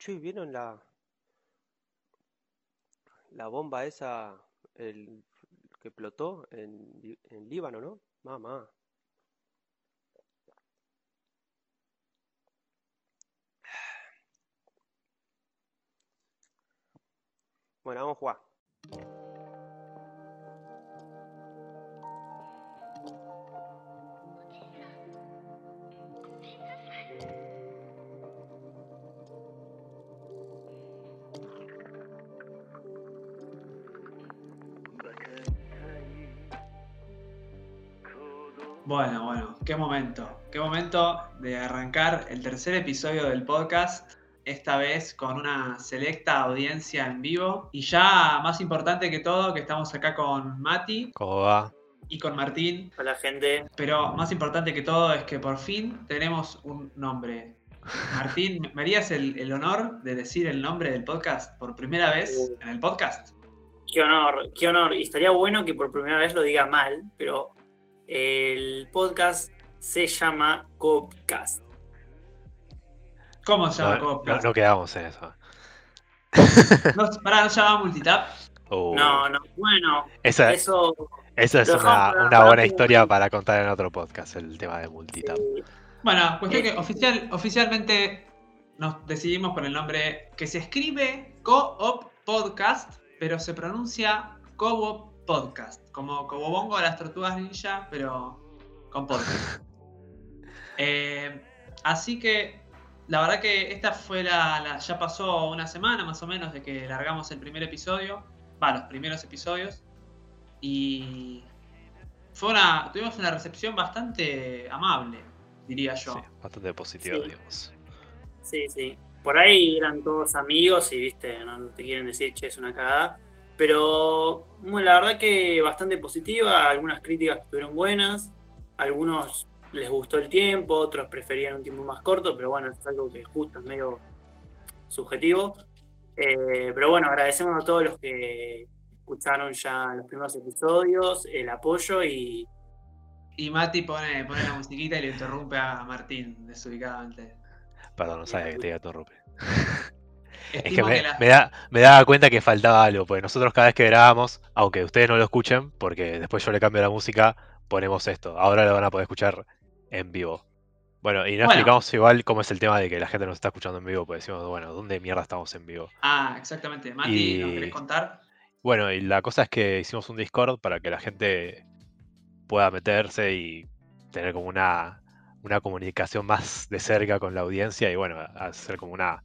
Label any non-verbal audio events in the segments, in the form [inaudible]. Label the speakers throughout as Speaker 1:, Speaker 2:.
Speaker 1: che, ¿vieron la, la bomba esa el, que explotó en, en Líbano, ¿no? Mamá. Bueno, vamos a jugar.
Speaker 2: Bueno, bueno, qué momento. Qué momento de arrancar el tercer episodio del podcast, esta vez con una selecta audiencia en vivo. Y ya más importante que todo, que estamos acá con Mati.
Speaker 3: ¿Cómo va?
Speaker 2: Y con Martín.
Speaker 4: Hola gente.
Speaker 2: Pero más importante que todo es que por fin tenemos un nombre. Martín, ¿me harías el, el honor de decir el nombre del podcast por primera vez en el podcast?
Speaker 4: Qué honor, qué honor. Y estaría bueno que por primera vez lo diga mal, pero el podcast se llama Copcast.
Speaker 2: ¿Cómo se llama
Speaker 3: No,
Speaker 2: Copcast?
Speaker 3: no- no quedamos en eso. [laughs] [laughs]
Speaker 2: No, pará, ¿no se llama Multitap?
Speaker 3: Uh,
Speaker 4: No, no, bueno,
Speaker 3: esa,
Speaker 4: eso.
Speaker 3: esa es una,
Speaker 4: para
Speaker 3: buena historia para contar en otro podcast, el tema de multitap.
Speaker 4: eh,
Speaker 2: Bueno, cuestión que oficial, oficialmente nos decidimos por el nombre que se escribe Co-op Podcast, pero se pronuncia Co-op Podcast, como Cobobongo de las tortugas ninja, pero con podcast. [laughs] Eh, así que la verdad que esta fue la, la- ya pasó una semana más o menos de que largamos el primer episodio, va, los primeros episodios, y fue una, tuvimos una recepción bastante amable, diría yo.
Speaker 3: Sí, bastante positivo,
Speaker 4: Sí.
Speaker 3: digamos.
Speaker 4: Sí, sí. Por ahí eran todos amigos y, viste, no te quieren decir, che, es una cagada. Pero bueno, la verdad que bastante positiva. Algunas críticas estuvieron buenas. Algunos les gustó el tiempo, otros preferían un tiempo más corto, pero bueno, es algo que justo es medio subjetivo. Eh, pero bueno, agradecemos a todos los que escucharon ya los primeros episodios, el apoyo y
Speaker 2: Y Mati pone, pone la musiquita y le interrumpe a Martín desubicadamente.
Speaker 3: Perdón, no sabía que te iba a interrumpir. [laughs] Es que me,
Speaker 2: la-
Speaker 3: me da, me daba cuenta que faltaba algo, porque nosotros cada vez que grabamos, aunque ustedes no lo escuchen, porque después yo le cambio la música, ponemos esto. Ahora lo van a poder escuchar en vivo. Bueno, y no
Speaker 2: Bueno.
Speaker 3: explicamos igual cómo es el tema de que la gente nos está escuchando en vivo, porque decimos, bueno, ¿dónde mierda estamos en vivo?
Speaker 2: Ah, exactamente. Mati, ¿nos
Speaker 3: Y-
Speaker 2: querés contar?
Speaker 3: Bueno, y la cosa es que hicimos un Discord para que la gente pueda meterse y tener como una, una comunicación más de cerca con la audiencia y bueno, hacer como una.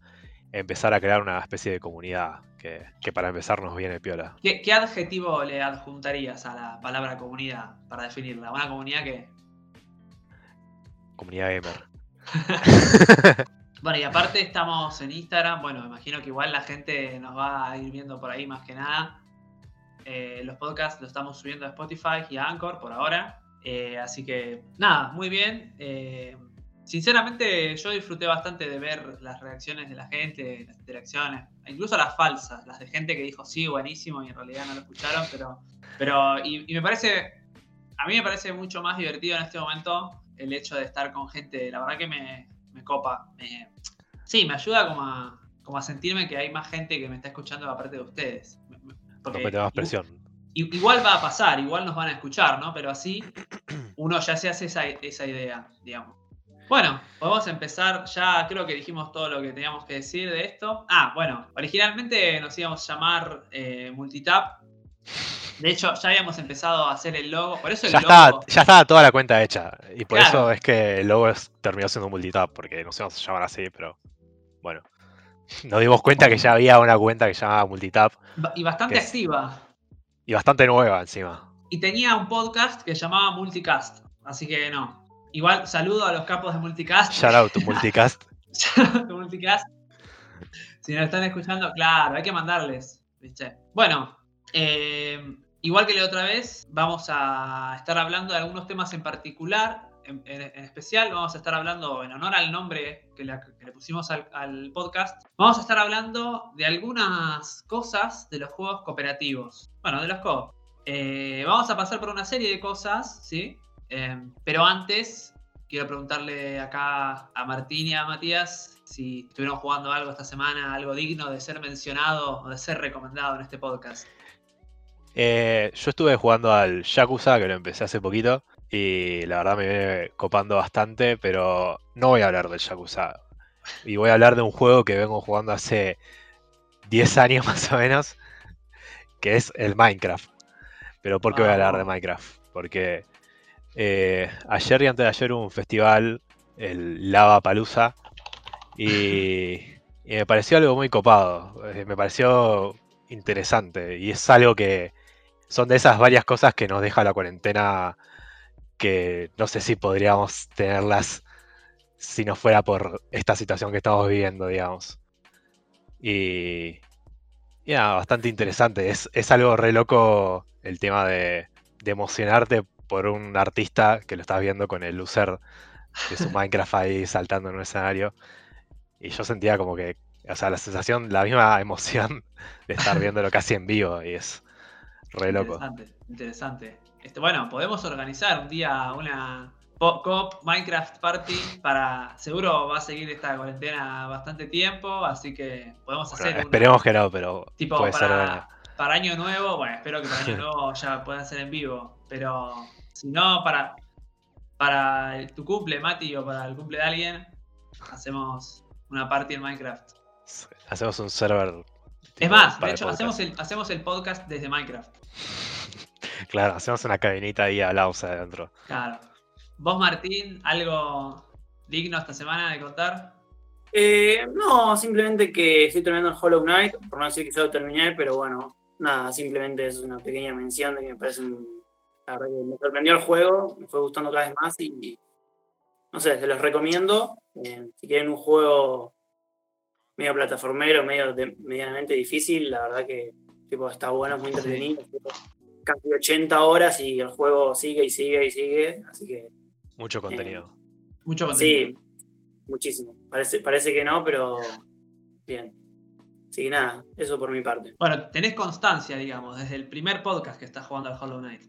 Speaker 3: Empezar a crear una especie de comunidad que, que para empezar nos viene piola.
Speaker 2: ¿Qué, qué adjetivo le adjuntarías a la palabra comunidad para definirla? Una comunidad que.
Speaker 3: Comunidad gamer. [laughs]
Speaker 2: Bueno, y aparte estamos en Instagram. Bueno, me imagino que igual la gente nos va a ir viendo por ahí más que nada. Eh, los podcasts los estamos subiendo a Spotify y a Anchor por ahora. Eh, así que, nada, muy bien. Eh, sinceramente, yo disfruté bastante de ver las reacciones de la gente, las interacciones, incluso las falsas, las de gente que dijo sí, buenísimo, y en realidad no lo escucharon, pero. pero y, y me parece. A mí me parece mucho más divertido en este momento el hecho de estar con gente. La verdad que me, me copa. me- sí, me ayuda como a, como a sentirme que hay más gente que me está escuchando aparte de ustedes. Porque
Speaker 3: mete más presión.
Speaker 2: i- Igual va a pasar, igual nos van a escuchar, ¿no? Pero así uno ya se hace esa, esa idea, digamos. Bueno, podemos empezar. Ya creo que dijimos todo lo que teníamos que decir de esto. Ah, bueno, originalmente nos íbamos a llamar eh, Multitap. De hecho, ya habíamos empezado a hacer el logo. Por eso el
Speaker 3: Ya
Speaker 2: logo.
Speaker 3: estaba, ya estaba toda la cuenta hecha. Y por
Speaker 2: Claro.
Speaker 3: eso es que el logo es- terminó siendo multitap, porque no se vamos a llamar así, pero bueno. Nos dimos cuenta que ya había una cuenta que se llamaba multitap
Speaker 2: Y bastante activa.
Speaker 3: y bastante nueva encima.
Speaker 2: Y tenía un podcast que se llamaba Multicast. Así que no. Igual saludo a los capos de Multicast.
Speaker 3: Shout out to [laughs] Multicast.
Speaker 2: de Multicast. Si nos están escuchando, claro, hay que mandarles. ¿viste? Bueno, eh, igual que la otra vez, vamos a estar hablando de algunos temas en particular. En, en- en especial, vamos a estar hablando, en honor al nombre que le, que le pusimos al, al podcast, vamos a estar hablando de algunas cosas de los juegos cooperativos. Bueno, de los co. Eh, vamos a pasar por una serie de cosas, ¿sí? Eh, pero antes quiero preguntarle acá a Martín y a Matías si estuvieron jugando algo esta semana, algo digno de ser mencionado o de ser recomendado en este podcast.
Speaker 3: Eh, yo estuve jugando al Yakuza, que lo empecé hace poquito, y la verdad me viene copando bastante, pero no voy a hablar del Yakuza. Y voy a hablar de un juego que vengo jugando hace 10 años [laughs] más o menos, que es el Minecraft. Pero ¿por qué voy a hablar de. Minecraft? Porque eh, ayer y antes de ayer hubo un festival, el Lava Palusa, y, me pareció algo muy copado. eh, me pareció interesante. Y es algo que son de esas varias cosas que nos deja la cuarentena que no sé si podríamos tenerlas si no fuera por esta situación que estamos viviendo, digamos. Y, y nada, bastante interesante. Es, es algo re loco el tema de, de emocionarte por un artista que lo estás viendo con el loser de su Minecraft ahí saltando en un escenario. Y yo sentía como que, o sea, la sensación, la misma emoción de estar [laughs] viéndolo casi en vivo. Y es re loco.
Speaker 2: Interesante, interesante. Este, bueno, podemos organizar un día una co-op Minecraft Party para. Seguro va a seguir esta cuarentena bastante tiempo, así que podemos
Speaker 3: Bueno,
Speaker 2: hacer. una-
Speaker 3: esperemos que no, pero
Speaker 2: tipo
Speaker 3: puede ser
Speaker 2: para,
Speaker 3: bueno.
Speaker 2: Para año nuevo. Bueno, espero que para año [laughs] nuevo ya pueda ser en vivo. Pero si no, para, para tu cumple, Mati, o para el cumple de alguien, hacemos una party en Minecraft.
Speaker 3: Hacemos un server.
Speaker 2: Es más, de hecho,
Speaker 3: podcast.
Speaker 2: hacemos el, hacemos el podcast desde Minecraft. [laughs]
Speaker 3: Claro, hacemos una cabinita ahí hablamos adentro.
Speaker 2: Claro. ¿Vos, Martín, algo digno esta semana de contar?
Speaker 4: Eh, no, simplemente que estoy terminando el Hollow Knight, por no decir que ya lo terminé, pero bueno, nada, simplemente es una pequeña mención de que me parece un. La verdad que me sorprendió el juego, me fue gustando cada vez más y. No sé, se los recomiendo. Eh, si quieren un juego medio plataformero, medio de- medianamente difícil, la verdad que tipo, está bueno, es muy entretenido. tipo, Casi 80 horas y el juego sigue y sigue y sigue, así que
Speaker 3: Mucho contenido.
Speaker 2: Mucho contenido.
Speaker 4: Sí, muchísimo. Parece, parece que no, pero bien. Así que nada, eso por mi parte.
Speaker 2: Bueno, tenés constancia, digamos, desde el primer podcast que estás jugando al Hollow Knight.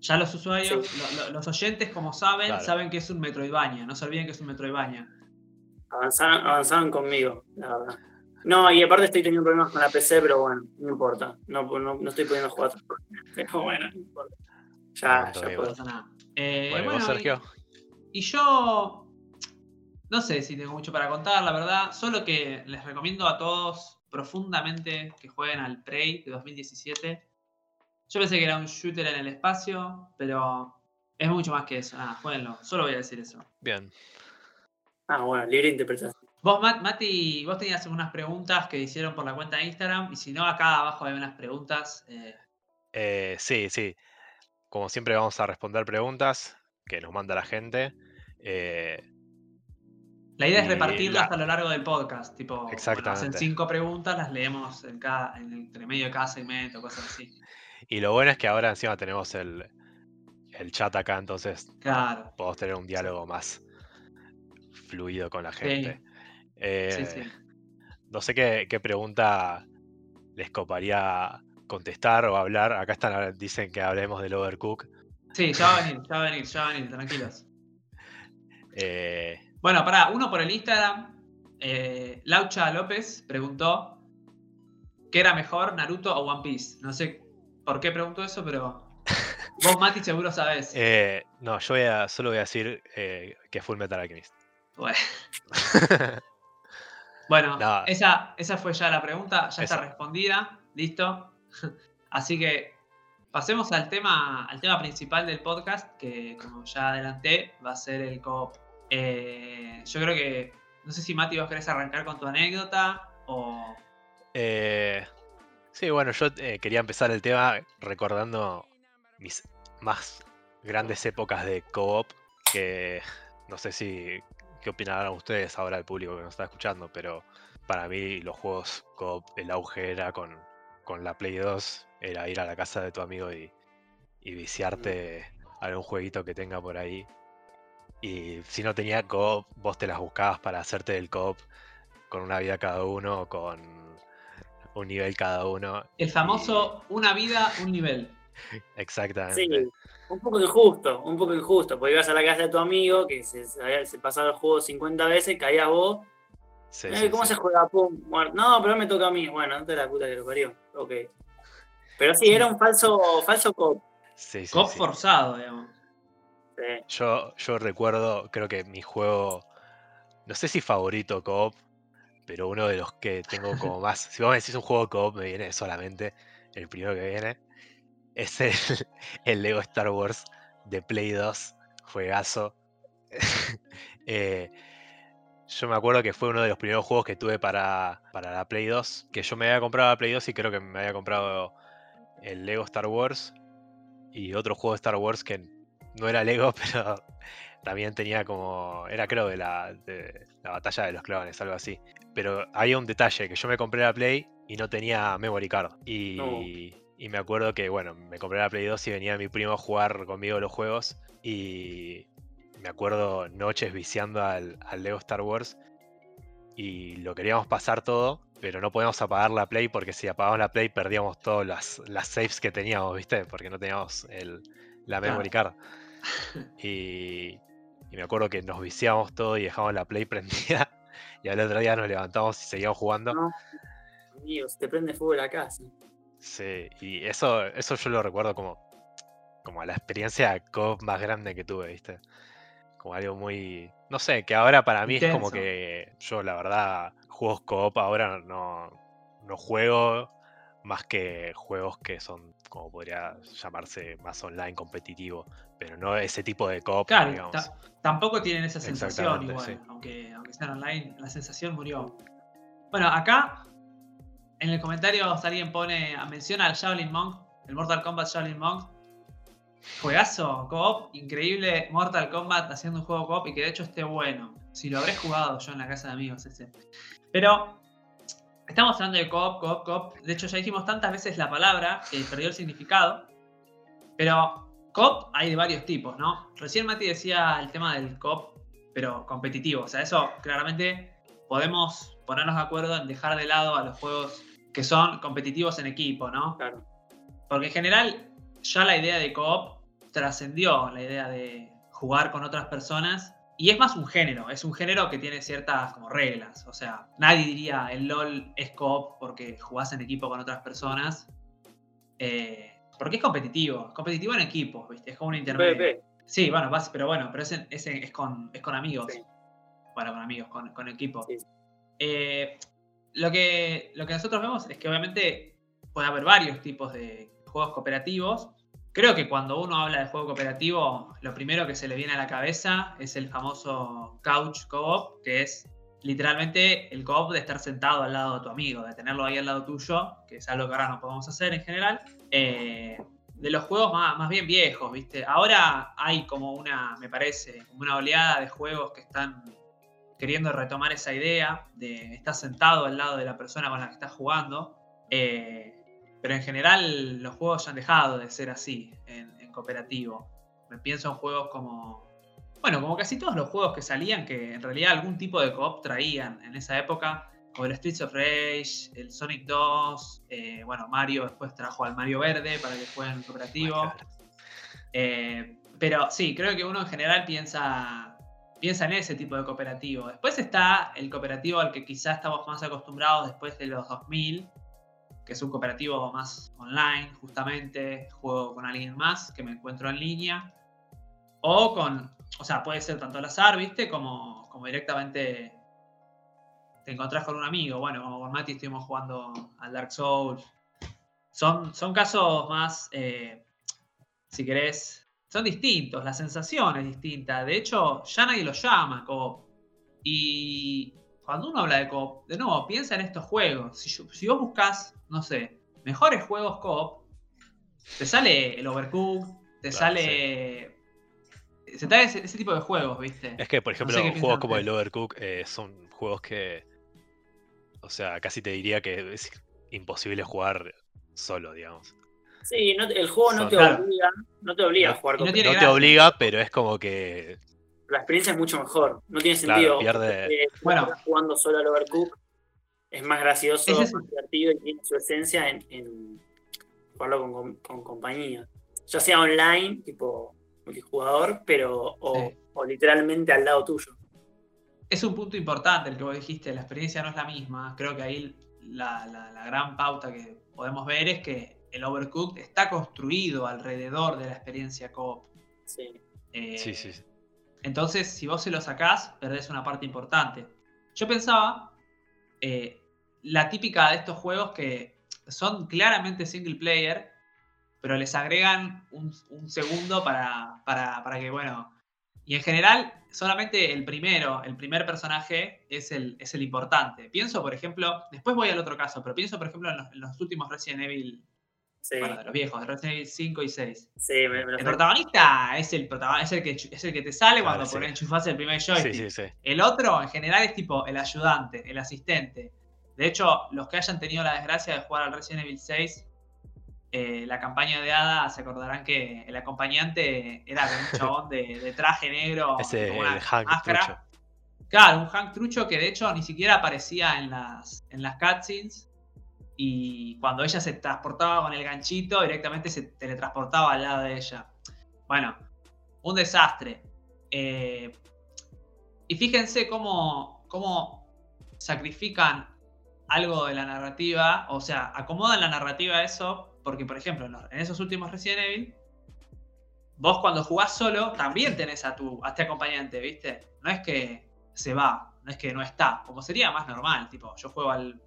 Speaker 2: Ya los usuarios, lo- lo- los oyentes, como saben,
Speaker 3: Claro.
Speaker 2: saben que es un Metroidvania. No se olviden que es un Metroidvania.
Speaker 4: Avanzaron, avanzaron conmigo, la verdad. No, y aparte estoy teniendo problemas con la PC, pero bueno, no importa. No, no, no estoy pudiendo jugar. [laughs] Pero bueno, no importa. Ya,
Speaker 3: Aguanto,
Speaker 4: ya puedo.
Speaker 2: No pasa nada. Eh,
Speaker 3: Bueno, ¿y
Speaker 2: bueno,
Speaker 3: vos, Sergio?
Speaker 2: Y, y yo no sé si tengo mucho para contar, la verdad. Solo que les recomiendo a todos profundamente que jueguen al Prey de 2017. Yo pensé que era un shooter en el espacio, pero es mucho más que eso. Nada, jueguenlo. Solo voy a decir eso.
Speaker 3: Bien.
Speaker 4: Ah, bueno, libre interpretación.
Speaker 2: Vos, Mat- Mati, vos tenías algunas preguntas que hicieron por la cuenta de Instagram. Y si no, acá abajo hay unas preguntas. eh,
Speaker 3: Eh, sí, sí. Como siempre vamos a responder preguntas que nos manda la gente. Eh,
Speaker 2: La idea es
Speaker 3: Y
Speaker 2: repartirlas
Speaker 3: la-
Speaker 2: a lo largo del podcast. Tipo, bueno, hacen
Speaker 3: Exactamente.
Speaker 2: cinco preguntas, las leemos en cada, en el entre medio de cada segmento, cosas así.
Speaker 3: y lo bueno es que ahora encima tenemos el, el chat acá, entonces
Speaker 2: Claro.
Speaker 3: podemos tener un diálogo más fluido con la gente.
Speaker 2: Sí,
Speaker 3: Eh,
Speaker 2: sí.
Speaker 3: No sé qué, qué pregunta les coparía contestar o hablar. Acá están, dicen que hablemos del Overcook.
Speaker 2: Sí, ya va a venir, ya va a venir, ya va a venir, tranquilos. [laughs]
Speaker 3: Eh,
Speaker 2: Bueno, pará, uno por el Instagram. eh, Laucha López preguntó ¿Qué era mejor, Naruto o One Piece? No sé por qué preguntó eso, pero [laughs] vos, Mati, seguro sabés.
Speaker 3: eh, no, yo voy a, solo voy a decir eh, que Full Metal Alchemist.
Speaker 2: Bueno, [laughs] bueno,
Speaker 3: No.
Speaker 2: esa, esa fue ya la pregunta, ya está respondida, listo. [laughs] Así que pasemos al tema, al tema principal del podcast, que como ya adelanté, va a ser el co Eh, yo creo que, no sé si Mati vos querés arrancar con tu anécdota o...
Speaker 3: Eh, sí, bueno, yo eh, quería empezar el tema recordando mis más grandes épocas de co-op, que no sé si qué opinarán ustedes ahora el público que nos está escuchando, pero para mí los juegos co-op, el auge era con, con la Play 2, era ir a la casa de tu amigo y, y viciarte algún jueguito que tenga por ahí. Y si no tenía co-op, vos te las buscabas para hacerte el co-op con una vida cada uno, con un nivel cada uno.
Speaker 2: El famoso una vida, un nivel. [laughs]
Speaker 3: Exactamente.
Speaker 4: Sí, un poco injusto, un poco injusto, porque ibas a la casa de tu amigo que se, se, pasaba el juego 50 veces, caía vos.
Speaker 3: Sí,
Speaker 4: Eh,
Speaker 3: sí,
Speaker 4: ¿Cómo
Speaker 3: sí.
Speaker 4: se juega? Pum, muerto. No, pero me toca a mí. Bueno, no te la puta que lo parió. Ok. Pero sí, era un falso, falso cop.
Speaker 3: Sí, sí,
Speaker 2: Cop
Speaker 3: sí.
Speaker 2: forzado, digamos.
Speaker 4: Sí.
Speaker 3: Yo, yo recuerdo, creo que mi juego, no sé si favorito co-op, pero uno de los que tengo como [laughs] más. Si vos me decís un juego co-op, me viene solamente el primero que viene. Es el, [laughs] el Lego Star Wars de Play 2, juegazo. [laughs] Eh, yo me acuerdo que fue uno de los primeros juegos que tuve para, para la Play 2, que yo me había comprado la Play 2 y creo que me había comprado el Lego Star Wars y otro juego de Star Wars que no era Lego, [laughs] pero también tenía como. Era creo de la, de la batalla de los clones, algo así. Pero había un detalle, que yo me compré la Play y no tenía memory card. Y,
Speaker 4: No.
Speaker 3: y me acuerdo que, bueno, me compré la Play 2 y venía mi primo a jugar conmigo los juegos. Y me acuerdo noches viciando al, al Lego Star Wars. Y lo queríamos pasar todo, pero no podíamos apagar la Play porque si apagábamos la Play perdíamos todas las, las saves que teníamos, ¿viste? Porque no teníamos el, la
Speaker 2: Claro.
Speaker 3: memory card. [laughs] Y, y me acuerdo que nos viciábamos todo y dejábamos la Play [laughs] prendida. Y al otro día nos levantamos y seguíamos jugando.
Speaker 4: No. Amigos, te prende fuego la casa.
Speaker 3: Sí, y eso, eso yo lo recuerdo como, como la experiencia co más grande que tuve, ¿viste? Como algo muy. No sé, que ahora para mí es como que yo, la verdad, juegos co-op ahora no, no juego más que juegos que son, como podría llamarse, más online competitivo, pero no ese tipo de co-op,
Speaker 2: Claro,
Speaker 3: digamos.
Speaker 2: tampoco tienen esa sensación igual,
Speaker 3: sí.
Speaker 2: aunque, aunque sean online, la sensación murió. Bueno, acá en el comentario alguien pone, menciona al Shaolin Monk, el Mortal Kombat Shaolin Monk. Juegazo, co-op, increíble Mortal Kombat haciendo un juego co-op y que de hecho esté bueno. Si lo habré jugado yo en la casa de amigos ese. Pero estamos hablando de co-op, co-op, co-op. De hecho ya dijimos tantas veces la palabra que perdió el significado. Pero co-op hay de varios tipos, ¿no? Recién Mati decía el tema del co-op, pero competitivo. O sea, eso claramente podemos ponernos de acuerdo en dejar de lado a los juegos que son competitivos en equipo, ¿no?
Speaker 4: Claro.
Speaker 2: Porque en general ya la idea de co-op trascendió la idea de jugar con otras personas y es más un género, es un género que tiene ciertas como reglas, o sea, nadie diría el LOL es co-op porque jugás en equipo con otras personas, eh, porque es competitivo, es competitivo en equipos, ¿viste? Es como un intermedio. Sí, bueno, vas- pero bueno, pero ese, ese es, con, es con amigos.
Speaker 4: Sí.
Speaker 2: Bueno, con amigos, con, con equipo.
Speaker 4: Sí.
Speaker 2: Eh, lo, que, lo que nosotros vemos es que obviamente puede haber varios tipos de juegos cooperativos. Creo que cuando uno habla de juego cooperativo, lo primero que se le viene a la cabeza es el famoso couch co-op, que es literalmente el co-op de estar sentado al lado de tu amigo, de tenerlo ahí al lado tuyo, que es algo que ahora no podemos hacer en general. Eh, de los juegos más, más bien viejos, ¿viste? Ahora hay como una, me parece, como una oleada de juegos que están queriendo retomar esa idea de estar sentado al lado de la persona con la que estás jugando. Eh, pero en general los juegos han dejado de ser así en, en cooperativo. Me pienso en juegos como. Bueno, como casi todos los juegos que salían, que en realidad algún tipo de coop traían en esa época, como el Streets of Rage, el Sonic 2, eh, bueno, Mario después trajo al Mario Verde para que jueguen en cooperativo. Eh, pero sí, creo que uno en general piensa, piensa en ese tipo de cooperativo. Después está el cooperativo al que quizás estamos más acostumbrados después de los 2000, que es un cooperativo más online, justamente, juego con alguien más que me encuentro en línea. O con, o sea, puede ser tanto al azar, ¿viste? Como, como directamente te encontrás con un amigo. Bueno, como con Mati estuvimos jugando al Dark Souls. Son, son casos más, eh, si querés, son distintos, la sensación es distinta. De hecho, ya nadie lo llama coop. Y cuando uno habla de coop, de nuevo, piensa en estos juegos. Si, yo- si vos buscas, no sé, mejores juegos coop, te sale el Overcooked, te
Speaker 3: Claro,
Speaker 2: sale... Se da ese, ese tipo de juegos, ¿viste?
Speaker 3: Es que, por ejemplo,
Speaker 2: sé qué
Speaker 3: juegos
Speaker 2: piensan
Speaker 3: como el
Speaker 2: ustedes.
Speaker 3: Overcook eh, son juegos que. O sea, casi te diría que es imposible jugar solo, digamos.
Speaker 4: Sí, no el juego no
Speaker 3: Son-
Speaker 4: te obliga, no te obliga a
Speaker 3: No-
Speaker 4: jugar
Speaker 2: no
Speaker 4: con
Speaker 2: tiene
Speaker 3: no te obliga, pero es como que.
Speaker 4: La experiencia es mucho mejor. No tiene
Speaker 3: Claro,
Speaker 4: sentido.
Speaker 3: pierde-
Speaker 4: Eh,
Speaker 2: Bueno.
Speaker 4: jugando solo al Overcook es más gracioso,
Speaker 2: es-
Speaker 4: más divertido y tiene su esencia en, en jugarlo con, con- con compañía. Ya sea online, tipo multijugador, pero o,
Speaker 2: Sí.
Speaker 4: o literalmente al lado tuyo.
Speaker 2: Es un punto importante el que vos dijiste, la experiencia no es la misma. Creo que ahí la, la- la gran pauta que podemos ver es que el Overcooked está construido alrededor de la experiencia co-op.
Speaker 4: Sí.
Speaker 2: Eh,
Speaker 3: Sí, sí, sí.
Speaker 2: Entonces, si vos se lo sacás, perdés una parte importante. Yo pensaba, eh, la típica de estos juegos que son claramente single player, pero les agregan un, un segundo para, para, para que, bueno, y en general, solamente el primero, el primer personaje es el, es el importante. Pienso, por ejemplo, después voy al otro caso, pero pienso, por ejemplo, en en los últimos Resident Evil,
Speaker 4: Sí,
Speaker 2: bueno, de los viejos, de Resident Evil 5 y 6.
Speaker 4: sí, me, me lo
Speaker 2: El protagonista es el protagonista, es el que, es el que te sale
Speaker 3: Claro,
Speaker 2: cuando
Speaker 3: sí.
Speaker 2: pones enchufás el primer joystick.
Speaker 3: sí, sí.
Speaker 2: El otro, en general, es tipo el ayudante, el asistente. De hecho, los que hayan tenido la desgracia de jugar al Resident Evil 6, eh, la campaña de Ada, se acordarán que el acompañante era un chabón de, de traje negro. [laughs]
Speaker 3: Ese
Speaker 2: con una
Speaker 3: el Hank
Speaker 2: máscara.
Speaker 3: trucho.
Speaker 2: Claro, un Hank trucho que de hecho ni siquiera aparecía en las, en las cutscenes. Y cuando ella se transportaba con el ganchito, directamente se teletransportaba al lado de ella. Bueno, un desastre. Eh, y fíjense cómo, cómo sacrifican algo de la narrativa, o sea, acomodan la narrativa a eso, porque por ejemplo, en, esos últimos Resident Evil, vos cuando jugás solo también tenés a tu a este acompañante, ¿viste? No es que se va, no es que no está, como sería más normal, tipo, yo juego al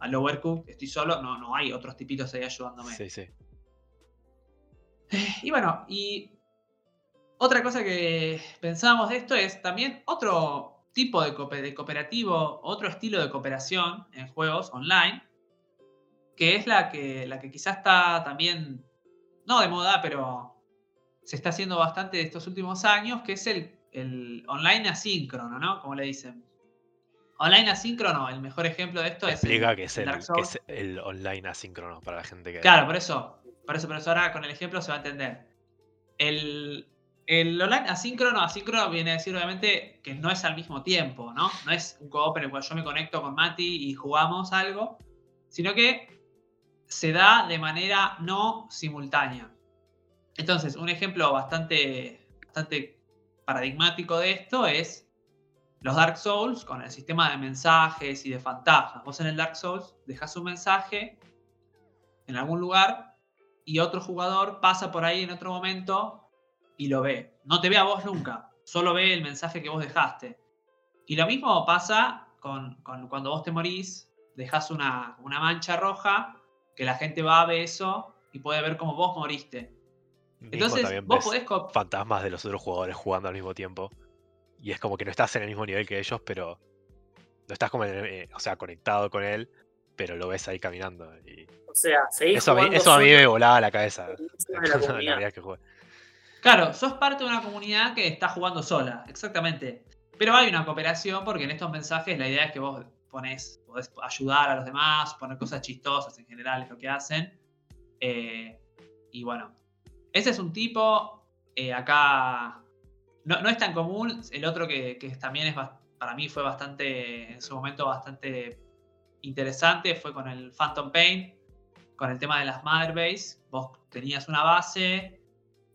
Speaker 2: al Overcooked, estoy solo, no, no hay otros tipitos ahí ayudándome.
Speaker 3: Sí, sí.
Speaker 2: Y bueno, y otra cosa que pensábamos de esto es también otro tipo de, coope- de cooperativo, otro estilo de cooperación en juegos online, que es la que, la que quizás está también, no de moda, pero se está haciendo bastante de estos últimos años, que es el, el online asíncrono, ¿no? Como le dicen. Online asíncrono, el mejor ejemplo de esto es... el-
Speaker 3: Explica que
Speaker 2: el
Speaker 3: es el online asíncrono para la gente que.
Speaker 2: Claro, por eso. Por eso, por eso ahora con el ejemplo se va a entender. El, el online asíncrono, asíncrono viene a decir obviamente que no es al mismo tiempo, ¿no? No es un co-op en el cual yo me conecto con Mati y jugamos algo, sino que se da de manera no simultánea. Entonces, un ejemplo bastante, bastante paradigmático de esto es los Dark Souls con el sistema de mensajes y de fantasmas. Vos en el Dark Souls dejas un mensaje en algún lugar y otro jugador pasa por ahí en otro momento y lo ve. No te ve a vos nunca, solo ve el mensaje que vos dejaste. Y lo mismo pasa con, con cuando vos te morís, dejas una, una mancha roja, que la gente va a ver eso y puede ver cómo vos moriste.
Speaker 3: Mismo
Speaker 2: Entonces, vos podés...
Speaker 3: fantasmas de los otros jugadores jugando al mismo tiempo. Y es como que no estás en el mismo nivel que ellos, pero no estás como en el- eh, o sea, conectado con él, pero lo ves ahí caminando. Y
Speaker 4: O sea, seguís
Speaker 3: eso a mí,
Speaker 4: jugando
Speaker 3: eso a mí me volaba la cabeza. [laughs]
Speaker 4: la
Speaker 3: La que.
Speaker 2: Claro, sos parte de una comunidad que está jugando sola, exactamente. Pero hay una cooperación porque en estos mensajes la idea es que vos pones, podés ayudar a los demás, poner cosas chistosas en general, es lo que hacen. Eh, y bueno, ese es un tipo, eh, acá no, no es tan común. El otro que, que también es para mí fue bastante, en su momento bastante interesante, fue con el Phantom Pain, con el tema de las Mother Base. Vos tenías una base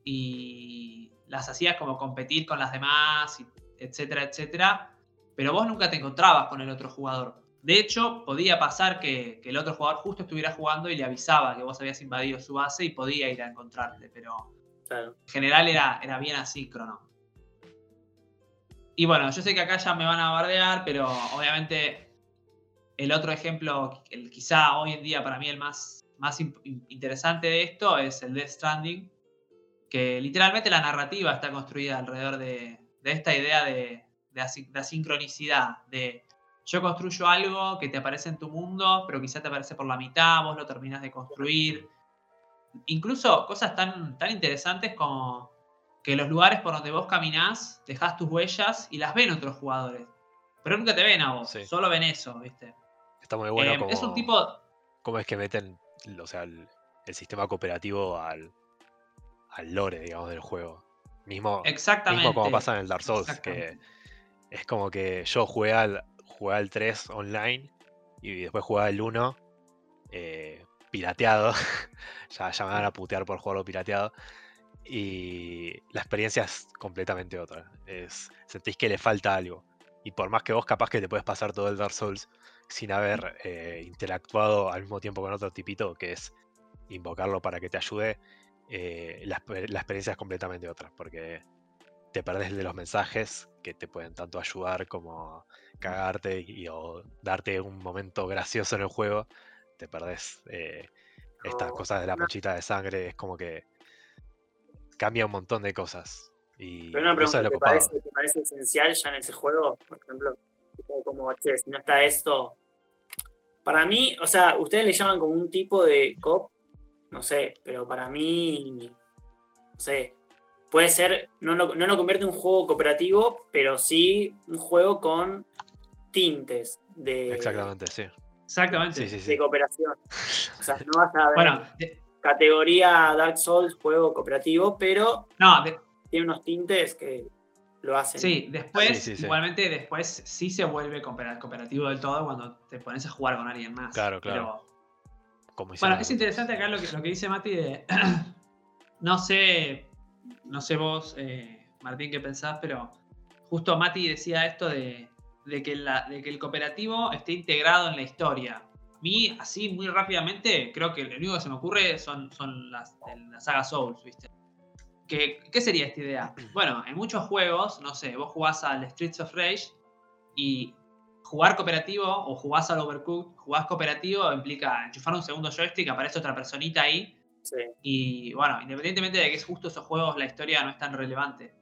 Speaker 2: y las hacías como competir con las demás, etcétera, etcétera. Pero vos nunca te encontrabas con el otro jugador. De hecho, podía pasar que, que el otro jugador justo estuviera jugando y le avisaba que vos habías invadido su base y podía ir a encontrarte, pero
Speaker 4: Claro.
Speaker 2: en general era, era bien asíncrono. Y bueno, yo sé que acá ya me van a bardear, pero obviamente el otro ejemplo, el, quizá hoy en día para mí el más, más in- in- interesante de esto es el Death Stranding, que literalmente la narrativa está construida alrededor de, de esta idea de, de de asincronicidad, de yo construyo algo que te aparece en tu mundo, pero quizá te aparece por la mitad, vos lo terminás de construir. Incluso cosas tan, tan interesantes como que los lugares por donde vos caminás, dejás tus huellas y las ven otros jugadores. Pero nunca te ven a vos,
Speaker 3: Sí.
Speaker 2: solo ven eso, ¿viste?
Speaker 3: Está muy bueno
Speaker 2: Eh,
Speaker 3: como,
Speaker 2: Es un tipo...
Speaker 3: cómo es que meten o sea, el, el sistema cooperativo al, al lore, digamos, del juego. Mismo,
Speaker 2: Exactamente.
Speaker 3: mismo como pasa en el Dark Souls, que es como que yo jugué al, jugué al 3 online y después jugué al 1 eh, pirateado. [laughs] ya, ya me van a putear por jugarlo pirateado. Y la experiencia es completamente otra. Es, sentís que le falta algo. Y por más que vos capaz que te puedes pasar todo el Dark Souls sin haber eh, interactuado al mismo tiempo con otro tipito, que es invocarlo para que te ayude, eh, la, la experiencia es completamente otra. Porque te perdés de los mensajes que te pueden tanto ayudar como cagarte y, o darte un momento gracioso en el juego. Te perdés eh, estas cosas de la pochita de sangre. Es como que cambia un montón de cosas. Y
Speaker 4: Pero una
Speaker 3: es
Speaker 4: pregunta,
Speaker 3: lo
Speaker 4: ¿te parece, ¿te parece esencial ya en ese juego? Por ejemplo, como, che, si no está esto. Para mí, o sea, ustedes le llaman como un tipo de cop, no sé, pero para mí, no sé, puede ser, no lo, no lo convierte en un juego cooperativo, pero sí un juego con tintes de,
Speaker 3: Exactamente, sí.
Speaker 2: Exactamente.
Speaker 3: Sí, sí,
Speaker 4: de cooperación. O sea, no vas a ver
Speaker 2: Bueno, de-
Speaker 4: categoría Dark Souls, juego cooperativo, pero
Speaker 2: no, de-
Speaker 4: tiene unos tintes que lo hacen.
Speaker 2: sí, después,
Speaker 3: Sí, sí, sí.
Speaker 2: igualmente después sí se vuelve coopera- cooperativo del todo cuando te pones a jugar con alguien más.
Speaker 3: Claro, claro.
Speaker 2: Pero,
Speaker 3: Como hicieron
Speaker 2: Bueno, es interesante acá lo que, lo que dice Mati de. [clears throat] no sé. No sé vos, eh, Martín, qué pensás, pero justo Mati decía esto de, de que la- de que el cooperativo esté integrado en la historia. Mí, así muy rápidamente, creo que lo único que se me ocurre son, son las de la saga Souls, ¿viste? ¿Qué, ¿Qué sería esta idea? [clears throat] Bueno, en muchos juegos, no sé, vos jugás al Streets of Rage y jugar cooperativo o jugás al Overcooked, jugás cooperativo implica enchufar un segundo joystick, aparece otra personita ahí
Speaker 4: Sí.
Speaker 2: y bueno, independientemente de que es justo esos juegos, la historia no es tan relevante.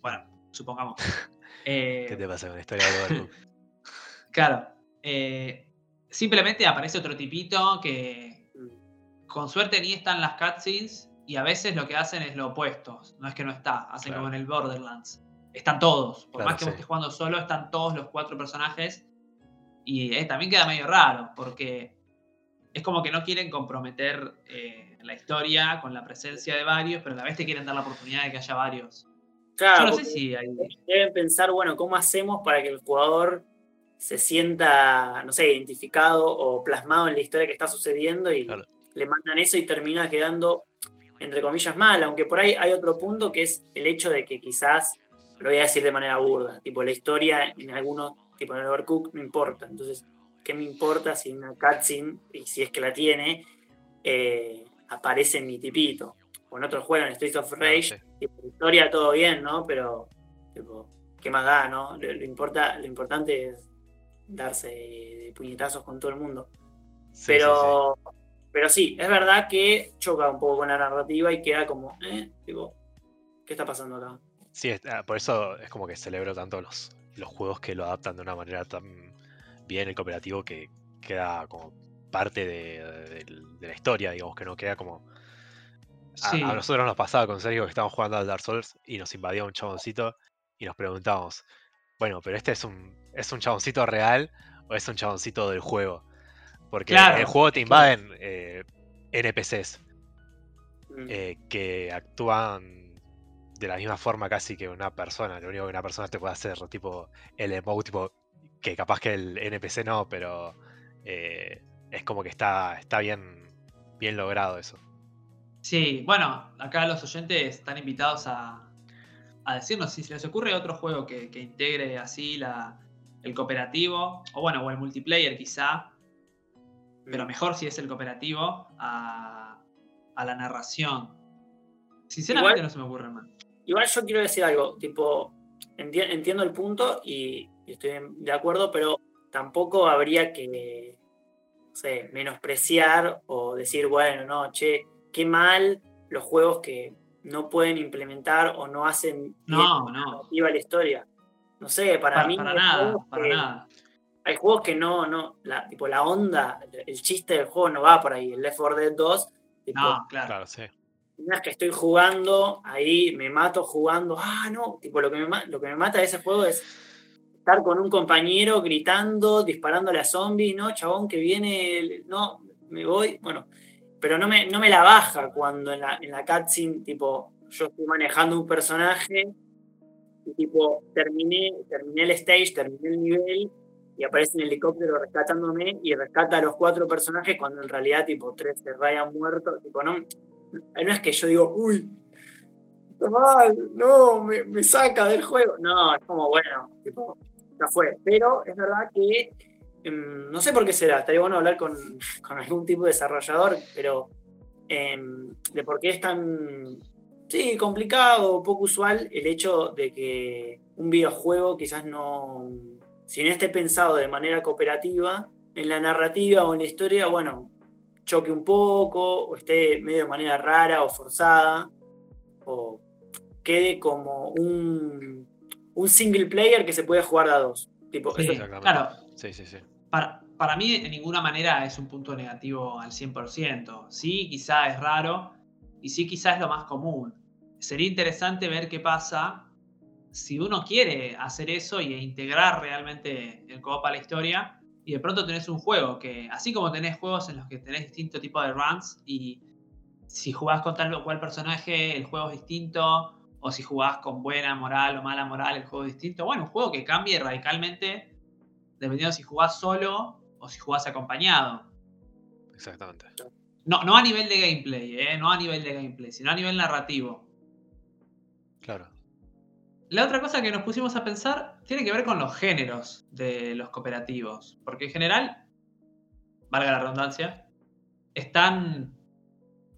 Speaker 2: Bueno, supongamos. [laughs] Eh,
Speaker 3: ¿Qué te pasa con la historia de Overcooked? [laughs]
Speaker 2: claro. eh, simplemente aparece otro tipito que con suerte ni están las cutscenes y a veces lo que hacen es lo opuesto. No es que no está, hacen
Speaker 3: Claro.
Speaker 2: como en el Borderlands. Están todos. Por
Speaker 3: Claro,
Speaker 2: más que vos estés jugando solo, están todos los cuatro personajes. Y eh, también queda medio raro, porque es como que no quieren comprometer eh, la historia con la presencia de varios, pero a la vez te quieren dar la oportunidad de que haya varios.
Speaker 4: Claro,
Speaker 2: Yo no sé si hay.
Speaker 4: deben pensar, bueno, ¿cómo hacemos para que el jugador se sienta, no sé, identificado o plasmado en la historia que está sucediendo y
Speaker 3: Claro.
Speaker 4: le mandan eso y termina quedando, entre comillas, mal? Aunque por ahí hay otro punto que es el hecho de que quizás, lo voy a decir de manera burda, tipo la historia en algunos, tipo en el Overcook, no importa. Entonces, ¿qué me importa si en una cutscene, y si es que la tiene, eh, aparece mi tipito? O en otro juego, en Streets of
Speaker 3: Claro,
Speaker 4: Rage,
Speaker 3: sí.
Speaker 4: tipo, la historia todo bien, ¿no? Pero, tipo, ¿qué más da, no? Lo, lo importa, lo importante es darse de puñetazos con todo el mundo.
Speaker 3: Sí, sí,
Speaker 4: pero, pero sí, es verdad que choca un poco con la narrativa y queda como, eh, tipo, ¿qué está pasando acá?
Speaker 3: Sí, es- ah, por eso es como que celebro tanto los, los juegos que lo adaptan de una manera tan bien el cooperativo que queda como parte de, de- de la historia, digamos, que no queda como... A, a nosotros nos pasaba con Sergio que estábamos jugando al Dark Souls y nos invadía un chaboncito y nos preguntábamos, bueno, pero este es un, ¿es un chaboncito real o es un chaboncito del juego? Porque
Speaker 2: Claro,
Speaker 3: en el juego te invaden eh, NPCs
Speaker 4: Mm.
Speaker 3: eh, que actúan de la misma forma casi que una persona. Lo único que una persona te puede hacer, tipo el emote, tipo, que capaz que el NPC no, pero eh, es como que está, está bien, bien logrado eso.
Speaker 2: Sí, bueno, acá los oyentes están invitados a, a decirnos si se les ocurre otro juego que, que integre así la, el cooperativo, o bueno, o el multiplayer quizá, pero
Speaker 4: Mm.
Speaker 2: mejor si es el cooperativo, a, a la narración. Sinceramente
Speaker 4: Igual-
Speaker 2: no se me ocurre más.
Speaker 4: Igual yo quiero decir algo, tipo, enti- entiendo el punto y, y estoy de acuerdo, pero tampoco habría que, no sé, menospreciar o decir, bueno, no, che, qué mal los juegos que no pueden implementar o no hacen
Speaker 2: No, no,
Speaker 4: narrativa la historia. No sé, para,
Speaker 2: para,
Speaker 4: mí
Speaker 2: para nada, para
Speaker 4: que-
Speaker 2: nada.
Speaker 4: hay juegos que no, no, la, tipo, la onda, el chiste del juego no va por ahí. El Left 4 Dead 2, tipo,
Speaker 2: No, claro.
Speaker 3: Claro, sí.
Speaker 4: no es que estoy jugando, ahí me mato jugando, ah, no, tipo, lo que me, lo que me mata de ese juego es estar con un compañero gritando, disparándole a zombies, no, chabón, que viene, el- no, me voy, bueno, pero no me, no me la baja cuando en la, en la cutscene, tipo, yo estoy manejando un personaje y tipo, terminé, terminé el stage, terminé el nivel y aparece el helicóptero rescatándome y rescata a los cuatro personajes cuando en realidad tipo tres se rayan muertos. Tipo, no, no es que yo digo, uy, mal, no, me, me saca del juego. No, es como, bueno, tipo, ya fue. Pero es verdad que no sé por qué será, estaría bueno hablar con, con algún tipo de desarrollador, pero em, de por qué es tan sí, complicado, poco usual el hecho de que un videojuego quizás no, si no esté pensado de manera cooperativa, en la narrativa o en la historia, bueno, choque un poco, o esté medio de manera rara o forzada, o quede como un, un single player que se puede jugar a dos. Tipo,
Speaker 2: Sí,
Speaker 4: eso-
Speaker 2: claro.
Speaker 3: Sí, sí, sí.
Speaker 2: Para, para mí, de ninguna manera es un punto negativo al 100%. Sí, quizá es raro y sí, quizá es lo más común. Sería interesante ver qué pasa si uno quiere hacer eso y integrar realmente el co-op a la historia. Y de pronto tenés un juego que, así como tenés juegos en los que tenés distinto tipo de runs y si jugás con tal o cual personaje, el juego es distinto, o si jugás con buena moral o mala moral, el juego es distinto. Bueno, un juego que cambie radicalmente dependiendo si jugás solo o si jugás acompañado.
Speaker 3: Exactamente.
Speaker 2: No, no a nivel de gameplay, ¿eh? no a nivel de gameplay, sino a nivel narrativo.
Speaker 3: Claro.
Speaker 2: La otra cosa que nos pusimos a pensar tiene que ver con los géneros de los cooperativos. Porque en general, valga la redundancia, están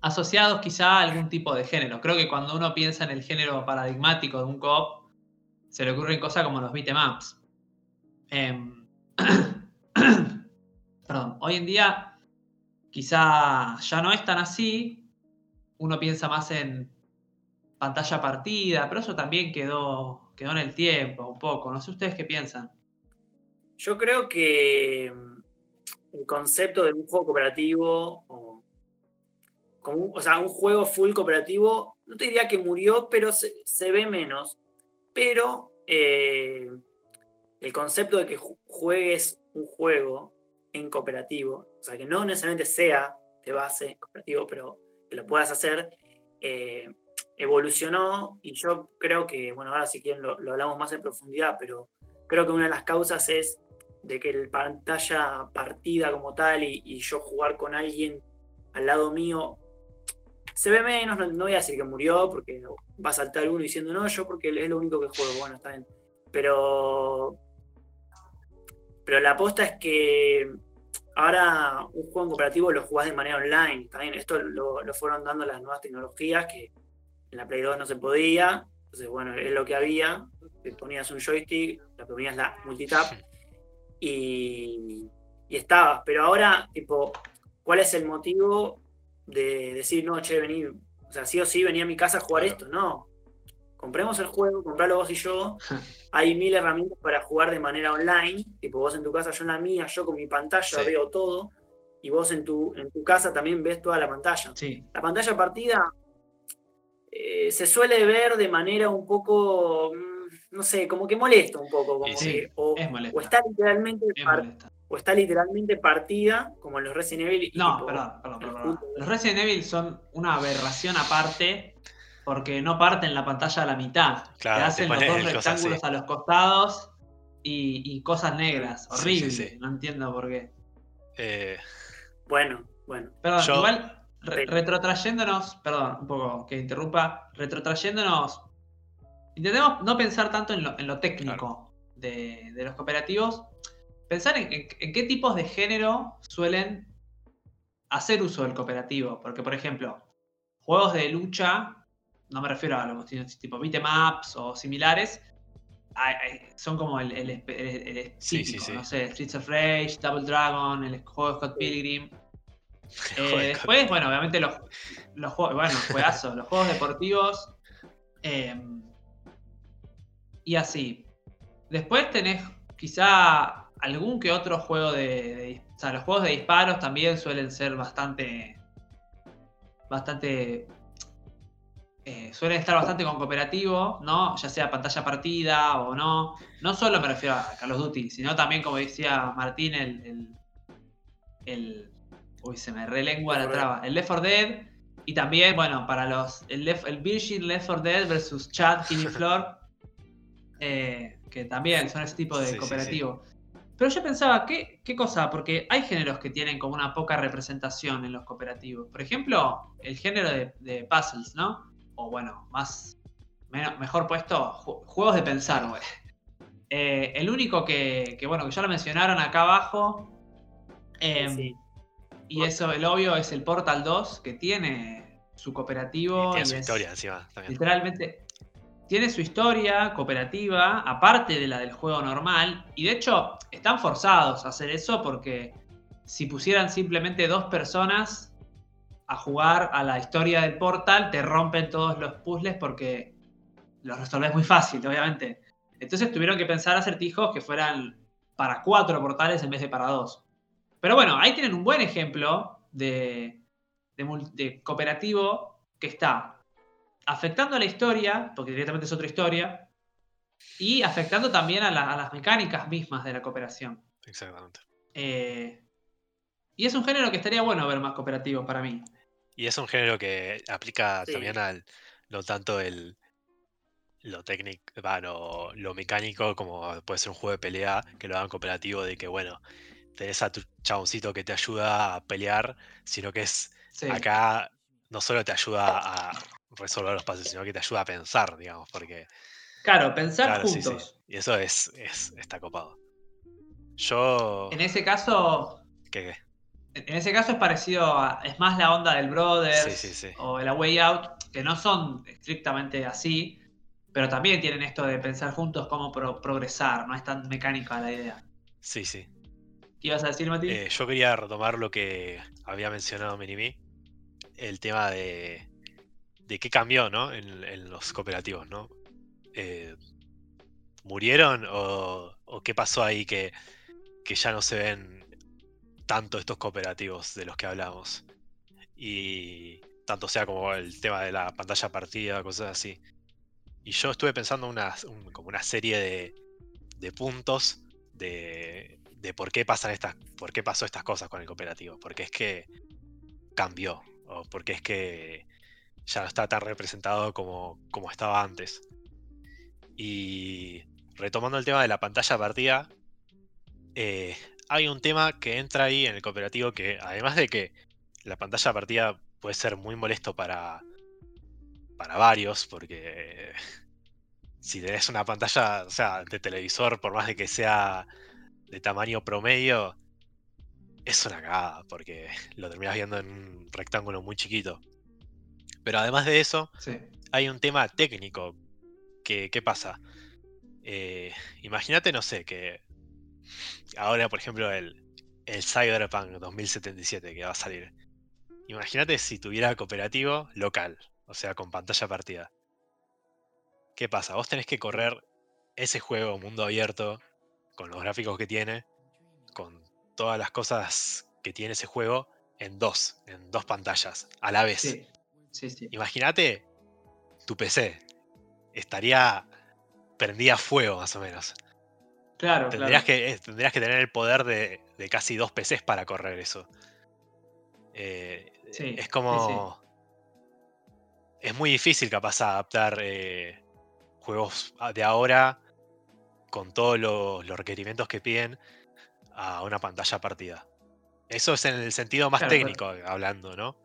Speaker 2: asociados quizá a algún tipo de género. Creo que cuando uno piensa en el género paradigmático de un coop, se le ocurren cosas como los beatemaps. Em, [coughs] perdón, hoy en día quizá ya no es tan así. Uno piensa más en pantalla partida, pero eso también quedó, quedó en el tiempo un poco. No sé ustedes qué piensan.
Speaker 4: Yo creo que mm, el concepto de un juego cooperativo, o, o sea, un juego full cooperativo, no te diría que murió, pero se, se ve menos. Pero eh, el concepto de que ju- juegues un juego en cooperativo, o sea, que no necesariamente sea de base cooperativo, pero que lo puedas hacer, eh, evolucionó y yo creo que, bueno, ahora si quieren lo, hablamos más en profundidad, pero creo que una de las causas es de que el pantalla partida como tal y, y yo jugar con alguien al lado mío se ve menos, no, no voy a decir que murió porque va a saltar uno diciendo no, yo porque es lo único que juego, bueno, está bien. Pero pero la aposta es que ahora un juego en cooperativo lo jugás de manera online, bien, esto lo, lo fueron dando las nuevas tecnologías que en la Play 2 no se podía, entonces bueno, es lo que había, te ponías un joystick, le ponías la multitap y, y estabas. Pero ahora, tipo, ¿cuál es el motivo de decir, no, che, vení, o sea, sí o sí venía a mi casa a jugar
Speaker 3: Claro.
Speaker 4: esto? No. Compremos el juego, compralo vos y yo. [laughs] Hay mil herramientas para jugar de manera online. Tipo, vos en tu casa, yo en la mía, yo con mi pantalla
Speaker 3: Sí.
Speaker 4: veo todo. Y vos en tu, en tu casa también ves toda la pantalla.
Speaker 2: Sí.
Speaker 4: La pantalla partida eh, se suele ver de manera un poco, mm, no sé, como que molesta un poco. Como
Speaker 3: Y sí,
Speaker 4: que- o,
Speaker 2: es molesta.
Speaker 4: o está literalmente
Speaker 2: Es
Speaker 4: o está literalmente partida, como en los Resident Evil. y
Speaker 2: No,
Speaker 4: tipo,
Speaker 2: perdón, perdón, perdón. Los Resident Evil son una aberración aparte porque no parten la pantalla a la mitad.
Speaker 3: Claro,
Speaker 2: te
Speaker 3: te
Speaker 2: hacen los dos rectángulos
Speaker 3: así.
Speaker 2: a los costados y, y cosas negras. Horrible.
Speaker 3: sí, sí.
Speaker 2: No entiendo por qué.
Speaker 3: Eh,
Speaker 4: Bueno, bueno.
Speaker 2: Perdón,
Speaker 3: Yo-
Speaker 2: igual re- retrotrayéndonos, perdón, un poco que interrumpa, retrotrayéndonos, intentemos no pensar tanto en lo, en lo técnico de, de los cooperativos, pensar en, en- en qué tipos de género suelen hacer uso del cooperativo, porque por ejemplo, juegos de lucha, no me refiero a los tipo beatemaps o similares, hay- hay- son como el, el, espe- el- el
Speaker 3: Sí, sí,
Speaker 2: típico,
Speaker 3: sí.
Speaker 2: no sé, Streets of Rage, Double Dragon, el juego de Scott Pilgrim. [laughs] Eh, después, bueno, obviamente los, los juegos, bueno, juegazos, los juegos deportivos. eh, y así. Después tenés quizá algún que otro juego de, de- O sea, los juegos de disparos también suelen ser bastante. Bastante. Eh, suelen estar bastante con cooperativo, ¿no? Ya sea pantalla partida o no. No solo me refiero a Call of Duty, sino también, como decía Martín, el. el, el- uy, se me relengua la
Speaker 4: Left 4
Speaker 2: traba. El Left 4 Dead. Y también, bueno, para los. El, Left- el Virgin Left 4 Dead versus Chad Killing [laughs] Floor. eh, que también son ese tipo de
Speaker 3: Sí, sí, sí.
Speaker 2: cooperativo. Pero yo pensaba, ¿qué, ¿qué cosa? Porque hay géneros que tienen como una poca representación en los cooperativos. Por ejemplo, el género de, de puzzles, ¿no? O bueno, más menos- mejor puesto, ju- juegos de pensar, güey. Eh, el único que, que, bueno, que ya lo mencionaron acá abajo, em,
Speaker 4: Sí.
Speaker 2: y eso, el obvio, es el Portal 2, que tiene su cooperativo.
Speaker 3: Tiene
Speaker 2: y
Speaker 3: su
Speaker 2: es-
Speaker 3: historia encima también.
Speaker 2: Literalmente tiene su historia cooperativa, aparte de la del juego normal. Y de hecho, están forzados a hacer eso porque si pusieran simplemente dos personas a jugar a la historia del portal, te rompen todos los puzzles porque los resolvés muy fácil, obviamente. Entonces tuvieron que pensar acertijos que fueran para cuatro portales en vez de para dos. Pero bueno, ahí tienen un buen ejemplo de, de mul- de cooperativo que está afectando a la historia, porque directamente es otra historia, y afectando también a, la- a las mecánicas mismas de la cooperación.
Speaker 3: Exactamente.
Speaker 2: Eh, y es un género que estaría bueno ver más cooperativo para mí.
Speaker 3: Y es un género que aplica
Speaker 4: Sí.
Speaker 3: también al, no tanto el lo técnico, va, lo, mecánico, como puede ser un juego de pelea, que lo hagan cooperativo, de que bueno, tenés a tu chaboncito que te ayuda a pelear, sino que es
Speaker 2: Sí.
Speaker 3: acá no solo te ayuda a resolver los pases, sino que te ayuda a pensar, digamos, porque
Speaker 2: Claro, pensar
Speaker 3: claro, sí, sí.
Speaker 2: juntos.
Speaker 3: Y eso es, es está copado. Yo
Speaker 2: En ese caso,
Speaker 3: ¿qué?
Speaker 2: En ese caso es parecido a. Es más la onda del Brothers
Speaker 3: Sí, sí, sí.
Speaker 2: o el A Way Out, que no son estrictamente así, pero también tienen esto de pensar juntos cómo pro- progresar, no es tan mecánica la idea.
Speaker 3: Sí, sí.
Speaker 2: ¿Qué ibas a decir, Mati?
Speaker 3: Eh, yo quería retomar lo que había mencionado Minimi, el tema de, de qué cambió ¿no? en, en los cooperativos, ¿no? Eh, ¿Murieron o, o qué pasó ahí que, que ya no se ven tanto estos cooperativos de los que hablamos? Y tanto sea como el tema de la pantalla partida, cosas así. Y yo estuve pensando una, un- como una serie de, de puntos de, de por qué pasan estas, por qué pasó estas cosas con el cooperativo. Porque es que cambió. O porque es que ya no está tan representado como, como estaba antes. Y retomando el tema de la pantalla partida, eh, hay un tema que entra ahí en el cooperativo que, además de que la pantalla partida puede ser muy molesto para, para varios, porque si tenés una pantalla, o sea, de televisor, por más de que sea de tamaño promedio, es una cagada, porque lo terminas viendo en un rectángulo muy chiquito. Pero además de eso,
Speaker 2: Sí.
Speaker 3: hay un tema técnico. Que, ¿Qué pasa? Eh, Imagínate, no sé, que ahora, por ejemplo, el, el Cyberpunk 2077 que va a salir. Imagínate si tuviera cooperativo local, o sea, con pantalla partida. ¿Qué pasa? Vos tenés que correr ese juego mundo abierto, con los gráficos que tiene, con todas las cosas que tiene ese juego, en dos, en dos pantallas, a la vez.
Speaker 2: Sí. Sí, sí.
Speaker 3: Imagínate tu PC. Estaría prendida a fuego, más o menos.
Speaker 2: Claro,
Speaker 3: Tendrías,
Speaker 2: claro.
Speaker 3: que, eh, tendrías que tener el poder de, de casi dos PCs para correr eso. Eh,
Speaker 2: Sí,
Speaker 3: es como. Es muy difícil, capaz, adaptar eh, juegos de ahora con todos los, los requerimientos que piden a una pantalla partida. Eso es en el sentido más
Speaker 2: Claro,
Speaker 3: técnico hablando, ¿no?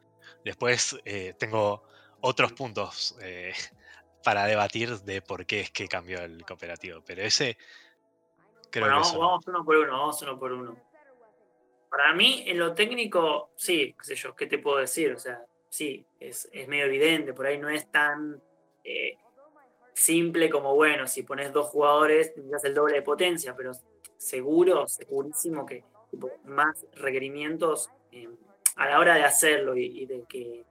Speaker 3: Después eh, tengo otros puntos [laughs] para debatir de por qué es que cambió el cooperativo. Pero ese creo
Speaker 4: bueno, vamos,
Speaker 3: uno.
Speaker 4: vamos uno por uno, vamos uno por uno. Para mí, en lo técnico, sí, qué sé yo, ¿qué te puedo decir? O sea, sí, es, es medio evidente, por ahí no es tan eh, simple como, bueno, si pones dos jugadores, tendrías el doble de potencia, pero seguro, segurísimo que tipo, más requerimientos eh, a la hora de hacerlo y, y de que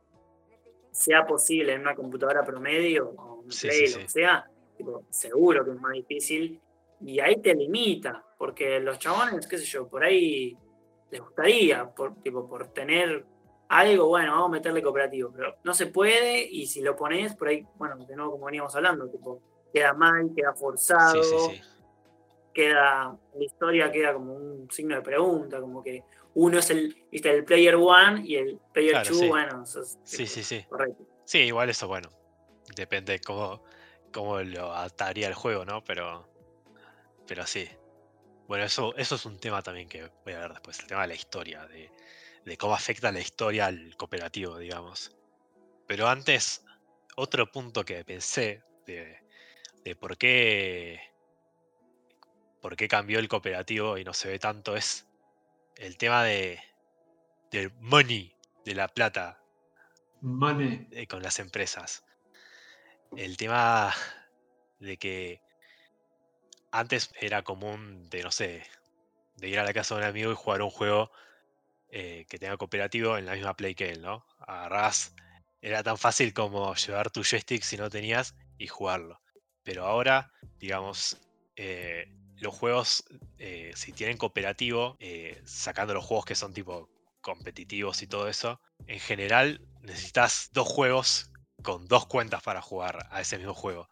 Speaker 4: sea posible en una computadora promedio o un
Speaker 3: Sí,
Speaker 4: Play,
Speaker 3: sí,
Speaker 4: lo que
Speaker 3: sí.
Speaker 4: sea, tipo, seguro que es más difícil y ahí te limita, porque los chabones, qué sé yo, por ahí les gustaría, por, tipo, por tener algo, bueno, vamos a meterle cooperativo, pero no se puede y si lo pones, por ahí, bueno, de nuevo como veníamos hablando, tipo, queda mal, queda forzado,
Speaker 3: Sí, sí, sí.
Speaker 4: queda, la historia queda como un signo de pregunta, como que uno es el, viste, el player one y el player
Speaker 3: Claro,
Speaker 4: two, bueno, eso es,
Speaker 3: Sí, sí, sí.
Speaker 4: correcto.
Speaker 3: Sí, igual eso, bueno. Depende cómo, cómo lo adaptaría el juego, ¿no? Pero. Pero sí. Bueno, eso, eso es un tema también que voy a ver después, el tema de la historia, de, de cómo afecta la historia al cooperativo, digamos. Pero antes, otro punto que pensé de, de por qué por qué cambió el cooperativo y no se ve tanto es el tema de del money, de la plata
Speaker 2: Money.
Speaker 3: eh, con las empresas. El tema de que antes era común de, no sé, de ir a la casa de un amigo y jugar un juego eh, que tenga cooperativo en la misma play que él, ¿no? Agarrás, era tan fácil como llevar tu joystick si no tenías y jugarlo. Pero ahora, digamos, eh, los juegos, eh, si tienen cooperativo, sacando los juegos que son tipo competitivos y todo eso, en general necesitas dos juegos con dos cuentas para jugar a ese mismo juego.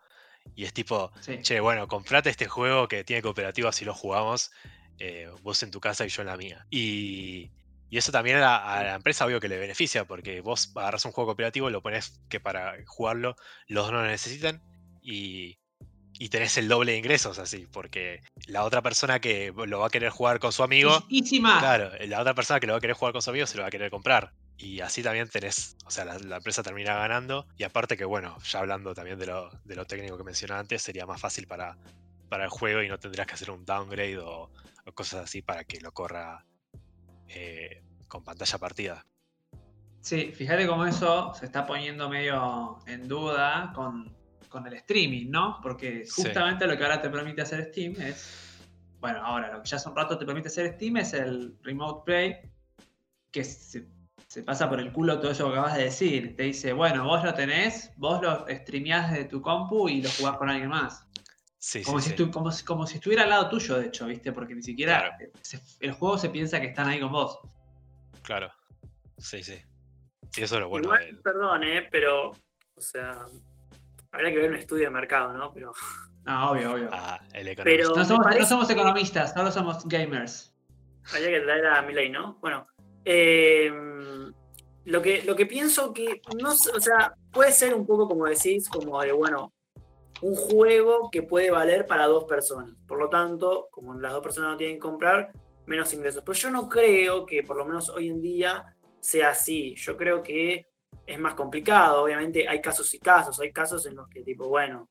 Speaker 3: Y es tipo,
Speaker 2: Sí.
Speaker 3: che, bueno, comprate este juego que tiene cooperativo así lo jugamos, eh, vos en tu casa y yo en la mía. Y, y eso también a la, a la empresa obvio que le beneficia, porque vos agarras un juego cooperativo, lo pones que para jugarlo los dos no lo necesitan y, y tenés el doble de ingresos así, porque la otra persona que lo va a querer jugar con su amigo, claro, la otra persona que lo va a querer jugar con su amigo se lo va a querer comprar. Y así también tenés, o sea, la, la empresa termina ganando. Y aparte que, bueno, ya hablando también de lo, de lo técnico que mencionaba antes, sería más fácil para, para el juego y no tendrías que hacer un downgrade o, o cosas así para que lo corra eh, con pantalla partida.
Speaker 2: Sí, fíjate cómo eso se está poniendo medio en duda con, con el streaming, ¿no? Porque
Speaker 3: Sí.
Speaker 2: justamente lo que ahora te permite hacer Steam es. Bueno, ahora lo que ya hace un rato te permite hacer Steam es el Remote Play, que se, se pasa por el culo todo eso que acabas de decir. Te dice, bueno, vos lo tenés, vos lo streameás de tu compu y lo jugás con alguien más.
Speaker 3: Sí,
Speaker 2: Como,
Speaker 3: sí,
Speaker 2: si
Speaker 3: sí.
Speaker 2: como, si, como si estuviera al lado tuyo, de hecho, ¿viste? Porque ni siquiera
Speaker 3: Claro.
Speaker 2: se- el juego se piensa que están ahí con vos.
Speaker 3: Claro. Sí, sí. Sí, eso es lo bueno
Speaker 4: Igual, perdón, ¿eh? Pero, o sea, habría que ver un estudio de mercado, ¿no? Pero,
Speaker 2: No, obvio, obvio.
Speaker 3: ah, el
Speaker 4: Pero-
Speaker 3: economista.
Speaker 2: No
Speaker 4: me
Speaker 2: somos, no
Speaker 4: parece
Speaker 2: somos
Speaker 4: que-
Speaker 2: economistas, solo somos gamers.
Speaker 4: habría que traer a Milei, ¿no? Bueno, eh, lo, que, lo que pienso que, no o sea, puede ser un poco como decís, como de, bueno, un juego que puede valer para dos personas. Por lo tanto, como las dos personas no tienen que comprar, menos ingresos. Pero yo no creo que, por lo menos hoy en día, sea así. Yo creo que es más complicado. Obviamente hay casos y casos. Hay casos en los que, tipo, bueno,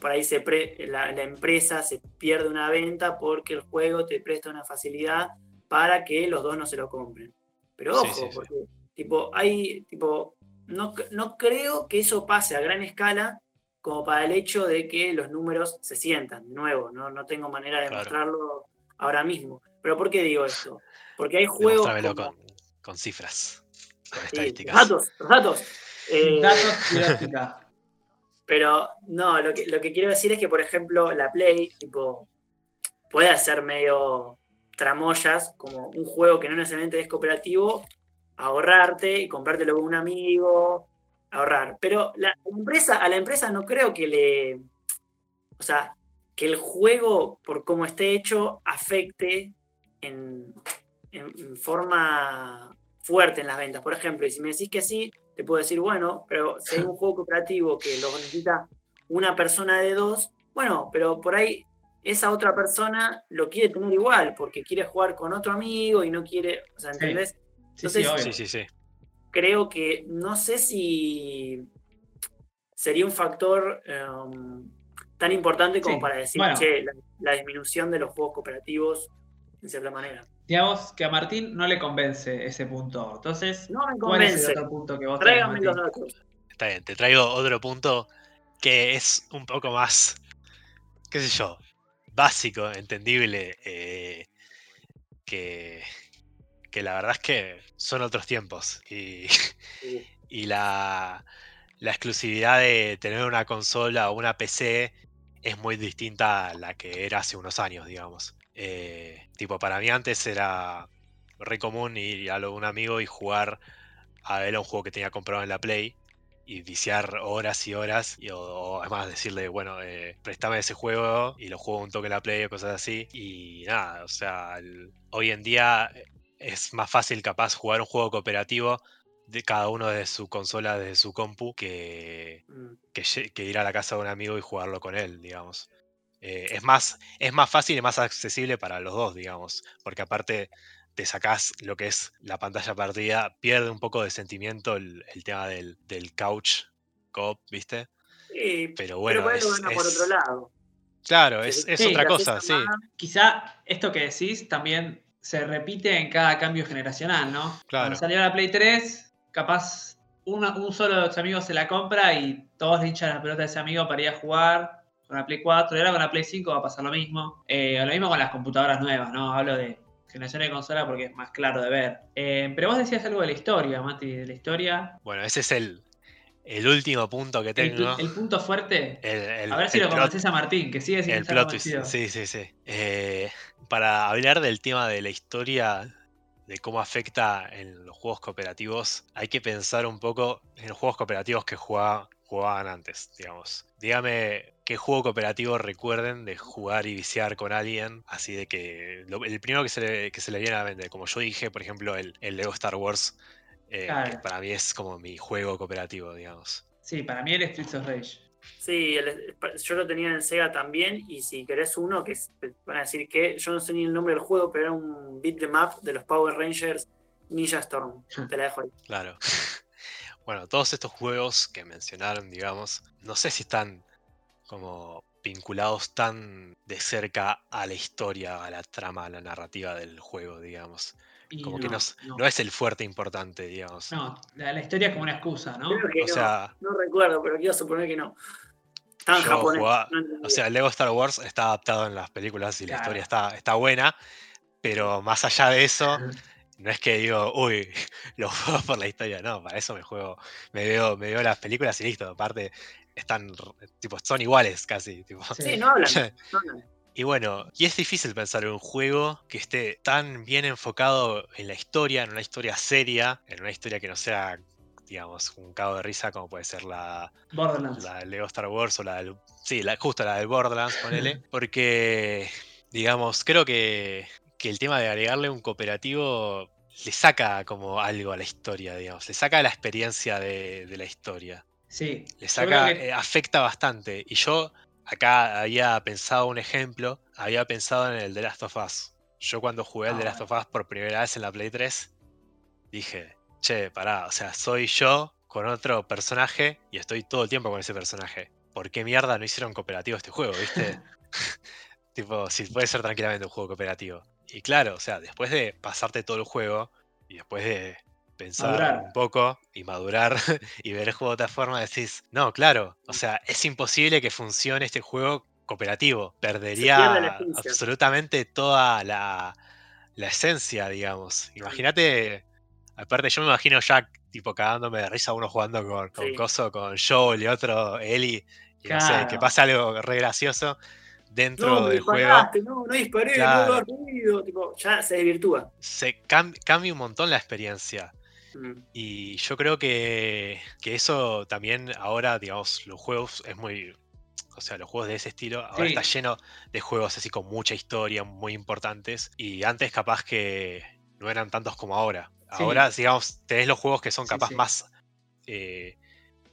Speaker 4: por ahí se pre- la empresa se pierde una venta porque el juego te presta una facilidad para que los dos no se lo compren. Pero ojo,
Speaker 3: sí, sí.
Speaker 4: porque tipo, hay, tipo, no, no creo que eso pase a gran escala como para el hecho de que los números se sientan, de nuevo, no, no tengo manera de
Speaker 3: Claro.
Speaker 4: mostrarlo ahora mismo. Pero ¿por qué digo esto? Porque hay juegos... Como-
Speaker 3: con, con cifras, con estadísticas.
Speaker 4: los datos, los datos. Eh,
Speaker 2: Datos gráfica.
Speaker 4: Pero no, lo que, lo que quiero decir es que, por ejemplo, la Play, tipo, puede hacer medio tramoyas, como un juego que no necesariamente es cooperativo, ahorrarte y comprártelo con un amigo, ahorrar. Pero la empresa, a la empresa no creo que le. O sea, que el juego, por cómo esté hecho, afecte en, en- en forma fuerte en las ventas. Por ejemplo, y si me decís que sí, te puedo decir, bueno, pero si hay un [laughs] juego cooperativo que lo necesita una persona de dos, bueno, pero por ahí esa otra persona lo quiere tener igual, porque quiere jugar con otro amigo y no quiere, o sea. ¿entendés?
Speaker 2: Sí, sí,
Speaker 4: Entonces.
Speaker 3: Sí, sí, sí.
Speaker 4: Creo que no sé si sería un factor em, tan importante como
Speaker 2: Sí,
Speaker 4: para decir,
Speaker 2: bueno.
Speaker 4: che, la, la disminución de los juegos cooperativos, en cierta manera.
Speaker 2: Digamos que a Martín no le convence ese punto. Entonces,
Speaker 4: No me
Speaker 2: ¿cuál es
Speaker 4: convence.
Speaker 2: el otro punto que vos tenés,
Speaker 4: los datos.
Speaker 3: Está bien, te traigo otro punto que es un poco más, qué sé yo, básico, entendible, eh, que, que la verdad es que son otros tiempos y,
Speaker 4: Sí. [laughs]
Speaker 3: y la, la exclusividad de tener una consola o una PC es muy distinta a la que era hace unos años, digamos. Eh, tipo, para mí antes era re común ir a lo de un amigo y jugar a él a un juego que tenía comprado en la Play y viciar horas y horas, y, o, o además decirle, bueno, eh, préstame ese juego y lo juego un toque en la Play o cosas así. Y nada, o sea, el- hoy en día es más fácil capaz jugar un juego cooperativo de cada uno de su consola, desde su compu, que,
Speaker 4: Mm.
Speaker 3: que ir a la casa de un amigo y jugarlo con él, digamos. eh, es, más, es más fácil y más accesible para los dos, digamos, porque aparte te sacás lo que es la pantalla partida, pierde un poco de sentimiento el, el tema del, del couch cop, ¿viste?
Speaker 4: Sí,
Speaker 3: Pero bueno,
Speaker 4: pero
Speaker 3: es-
Speaker 4: gana por
Speaker 3: es-
Speaker 4: otro lado.
Speaker 3: Claro, es, es
Speaker 2: sí,
Speaker 3: otra cosa, sí,
Speaker 4: más-
Speaker 2: Quizá esto que decís también se repite en cada cambio generacional, ¿no?
Speaker 3: Claro.
Speaker 2: Cuando salió la Play 3, capaz una- un solo de los amigos se la compra y todos le hinchan la pelota a ese amigo para ir a jugar con la Play 4. Y ahora con la Play 5 va a pasar lo mismo. Eh, lo mismo con las computadoras nuevas, ¿no? Hablo de generación de consola porque es más claro de ver. Eh, pero vos decías algo de la historia, Mati, de la historia.
Speaker 3: Bueno, ese es el, el último punto que tengo.
Speaker 2: el punto fuerte.
Speaker 3: El, el-
Speaker 2: a ver si lo convences a Martín, que sigue sin
Speaker 3: El
Speaker 2: estar
Speaker 3: plot twist, sí, sí, sí. Eh, para hablar del tema de la historia, de cómo afecta en los juegos cooperativos, hay que pensar un poco en los juegos cooperativos que jugaba- jugaban antes, digamos. Dígame qué juego cooperativo recuerden de jugar y viciar con alguien, así de que lo- el primero que se, le, que se le viene a la mente, como yo dije, por ejemplo, el, el Lego Star Wars, eh, que para mí es como mi juego cooperativo, digamos.
Speaker 2: Sí, para mí el Streets of Rage.
Speaker 4: Sí, el- yo lo tenía en Sega también, y si querés uno, que es- van a decir que yo no sé ni el nombre del juego, pero era un beat them up de los Power Rangers Ninja Storm. Te la dejo ahí.
Speaker 3: Claro. [laughs] Bueno, todos estos juegos que mencionaron, digamos, no sé si están como vinculados tan de cerca a la historia, a la trama, a la narrativa del juego, digamos.
Speaker 2: Y
Speaker 3: Como que no, es-
Speaker 2: no.
Speaker 3: no es el fuerte importante, digamos.
Speaker 2: No, la, la historia es como una excusa, ¿no?
Speaker 4: Creo que
Speaker 3: O
Speaker 4: no,
Speaker 3: sea-
Speaker 4: no recuerdo, pero quiero suponer que no. Tan
Speaker 3: Yo
Speaker 4: japonés.
Speaker 3: jugaba-. O sea, Lego Star Wars está adaptado en las películas y la historia está, está buena, pero más allá de eso, no es que digo, uy, [laughs] lo juego por la historia, no, para eso me juego, me veo, me veo las películas y listo. Aparte, están, r- tipo, son iguales casi. Tipo.
Speaker 2: Sí.
Speaker 4: sí, no hablan. [laughs] no hablan.
Speaker 3: Y bueno, y es difícil pensar en un juego que esté tan bien enfocado en la historia, en una historia seria, en una historia que no sea, digamos, un cago de risa como puede ser la,
Speaker 2: Borderlands.
Speaker 3: la de Lego Star Wars o la del. Sí, la, justo la del Borderlands, [laughs] ponele. Porque, digamos, creo que, que el tema de agregarle un cooperativo le saca como algo a la historia, digamos. Le saca la experiencia de, de la historia.
Speaker 2: Sí.
Speaker 3: Le saca,
Speaker 2: que-
Speaker 3: eh, afecta bastante. Y yo acá había pensado un ejemplo, había pensado en el The Last of Us. Yo cuando jugué el
Speaker 2: Ah,
Speaker 3: The Last of Us por primera vez en la Play 3, dije, che, pará, o sea, soy yo con otro personaje y estoy todo el tiempo con ese personaje. ¿Por qué mierda no hicieron cooperativo este juego, viste? [laughs] [laughs] tipo, si puede ser tranquilamente un juego cooperativo. Y claro, o sea, después de pasarte todo el juego y después de pensar
Speaker 2: Madurar.
Speaker 3: un poco y madurar [laughs] y ver el juego de otra forma, decís, no, claro, o sea, es imposible que funcione este juego cooperativo. Perdería absolutamente toda la, la esencia, digamos. Imagínate, aparte yo me imagino Jack tipo cagándome de risa uno jugando con, con
Speaker 4: Sí.
Speaker 3: Coso, con Joel y otro Ellie, y no sé, que pasa algo re gracioso dentro
Speaker 4: No,
Speaker 3: del juego.
Speaker 4: no, no disparé,
Speaker 3: Claro.
Speaker 4: no ruido. Tipo, ya se desvirtúa.
Speaker 3: Se cam- cambia un montón la experiencia.
Speaker 4: Mm.
Speaker 3: Y yo creo que, que eso también ahora, digamos, los juegos es muy. O sea, los juegos de ese estilo ahora
Speaker 2: Sí.
Speaker 3: está lleno de juegos así con mucha historia, muy importantes. Y antes capaz que no eran tantos como ahora.
Speaker 2: Sí.
Speaker 3: Ahora, digamos, tenés los juegos que son capaz
Speaker 2: sí.
Speaker 3: más eh,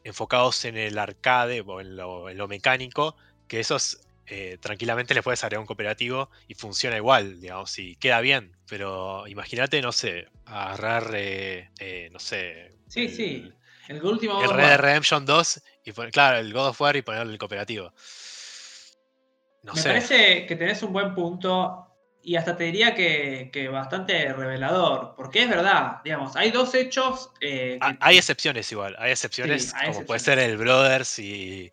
Speaker 3: enfocados en el arcade o en lo, en lo mecánico, que esos eh, tranquilamente le puedes agregar un cooperativo y funciona igual, digamos, y queda bien. Pero imagínate, no sé, agarrar, eh, eh, no sé.
Speaker 2: Sí,
Speaker 3: el-
Speaker 2: sí. El último
Speaker 3: El Red Dead. Redemption 2 y claro, el God of War y ponerle el cooperativo. No
Speaker 2: Me
Speaker 3: sé.
Speaker 2: parece que tenés un buen punto y hasta te diría que, que bastante revelador, porque es verdad, digamos, hay dos hechos eh, que-
Speaker 3: Hay excepciones igual, hay excepciones
Speaker 2: Sí, hay
Speaker 3: como puede ser el Brothers y,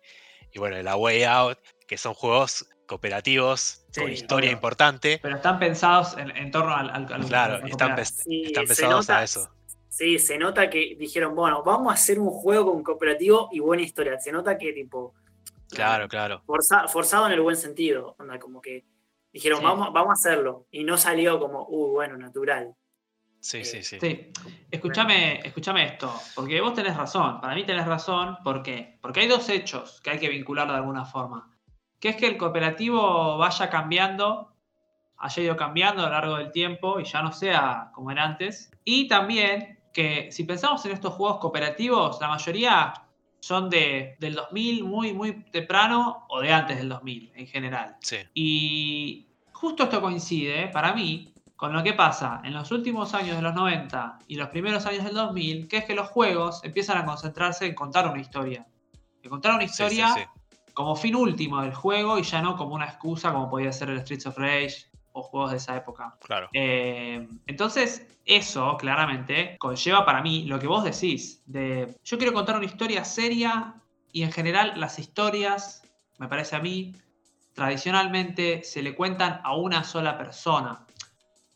Speaker 3: y bueno, el A Way Out, que son juegos cooperativos con historia
Speaker 2: obvio.
Speaker 3: importante.
Speaker 2: pero están pensados en, en torno al, al, al-
Speaker 3: Claro,
Speaker 2: al
Speaker 3: están,
Speaker 4: Sí,
Speaker 3: están pensados
Speaker 4: nota-
Speaker 3: a eso.
Speaker 4: Sí, se nota que dijeron, bueno, vamos a hacer un juego con cooperativo y buena historia. Se nota que, tipo,
Speaker 3: Claro, claro.
Speaker 4: forza- forzado en el buen sentido. Onda, como que dijeron,
Speaker 2: Sí.
Speaker 4: vamos, vamos a hacerlo. Y no salió como, uh, bueno, natural.
Speaker 3: Sí,
Speaker 4: Eh,
Speaker 3: sí, sí.
Speaker 2: Sí, escúchame, escúchame esto, porque vos tenés razón, para mí tenés razón, ¿por qué? Porque hay dos hechos que hay que vincular de alguna forma, que es que el cooperativo vaya cambiando, haya ido cambiando a lo largo del tiempo y ya no sea como era antes, y también que si pensamos en estos juegos cooperativos, la mayoría son de, del 2000 muy, muy temprano o de antes del 2000 en general.
Speaker 3: Sí.
Speaker 2: Y justo esto coincide, para mí, con lo que pasa en los últimos años de los 90 y los primeros años del 2000, que es que los juegos empiezan a concentrarse en contar una historia. En contar una
Speaker 3: sí,
Speaker 2: historia
Speaker 3: sí.
Speaker 2: Como fin último del juego y ya no como una excusa como podía ser el Streets of Rage o juegos de esa época.
Speaker 3: Claro.
Speaker 2: Eh, entonces, eso claramente conlleva para mí lo que vos decís, de yo quiero contar una historia seria y en general las historias, me parece a mí, tradicionalmente se le cuentan a una sola persona.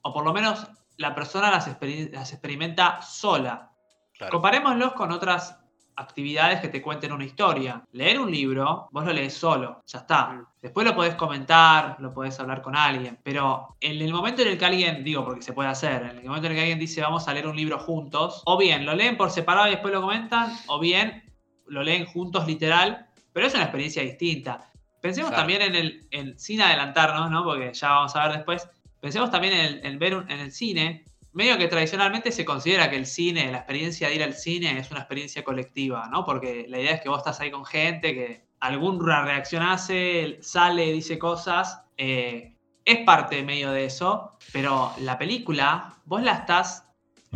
Speaker 2: O por lo menos la persona las experimenta sola.
Speaker 3: claro.
Speaker 2: Comparémoslos con otras actividades que te cuenten una historia. Leer un libro, vos lo lees solo, ya está.
Speaker 4: Mm.
Speaker 2: Después lo podés comentar, lo podés hablar con alguien, pero en el momento en el que alguien, digo porque se puede hacer, en el momento en el que alguien dice vamos a leer un libro juntos, o bien lo leen por separado y después lo comentan, o bien lo leen juntos literal, pero es una experiencia distinta. Pensemos
Speaker 3: Claro.
Speaker 2: también en el, en, sin adelantarnos, ¿no? porque ya vamos a ver después, pensemos también en, el- en ver un- en el cine, medio que tradicionalmente se considera que el cine, la experiencia de ir al cine es una experiencia colectiva, ¿no? Porque la idea es que vos estás ahí con gente, que alguna reacción hace, sale, dice cosas, eh, es parte medio de eso, pero la película vos la estás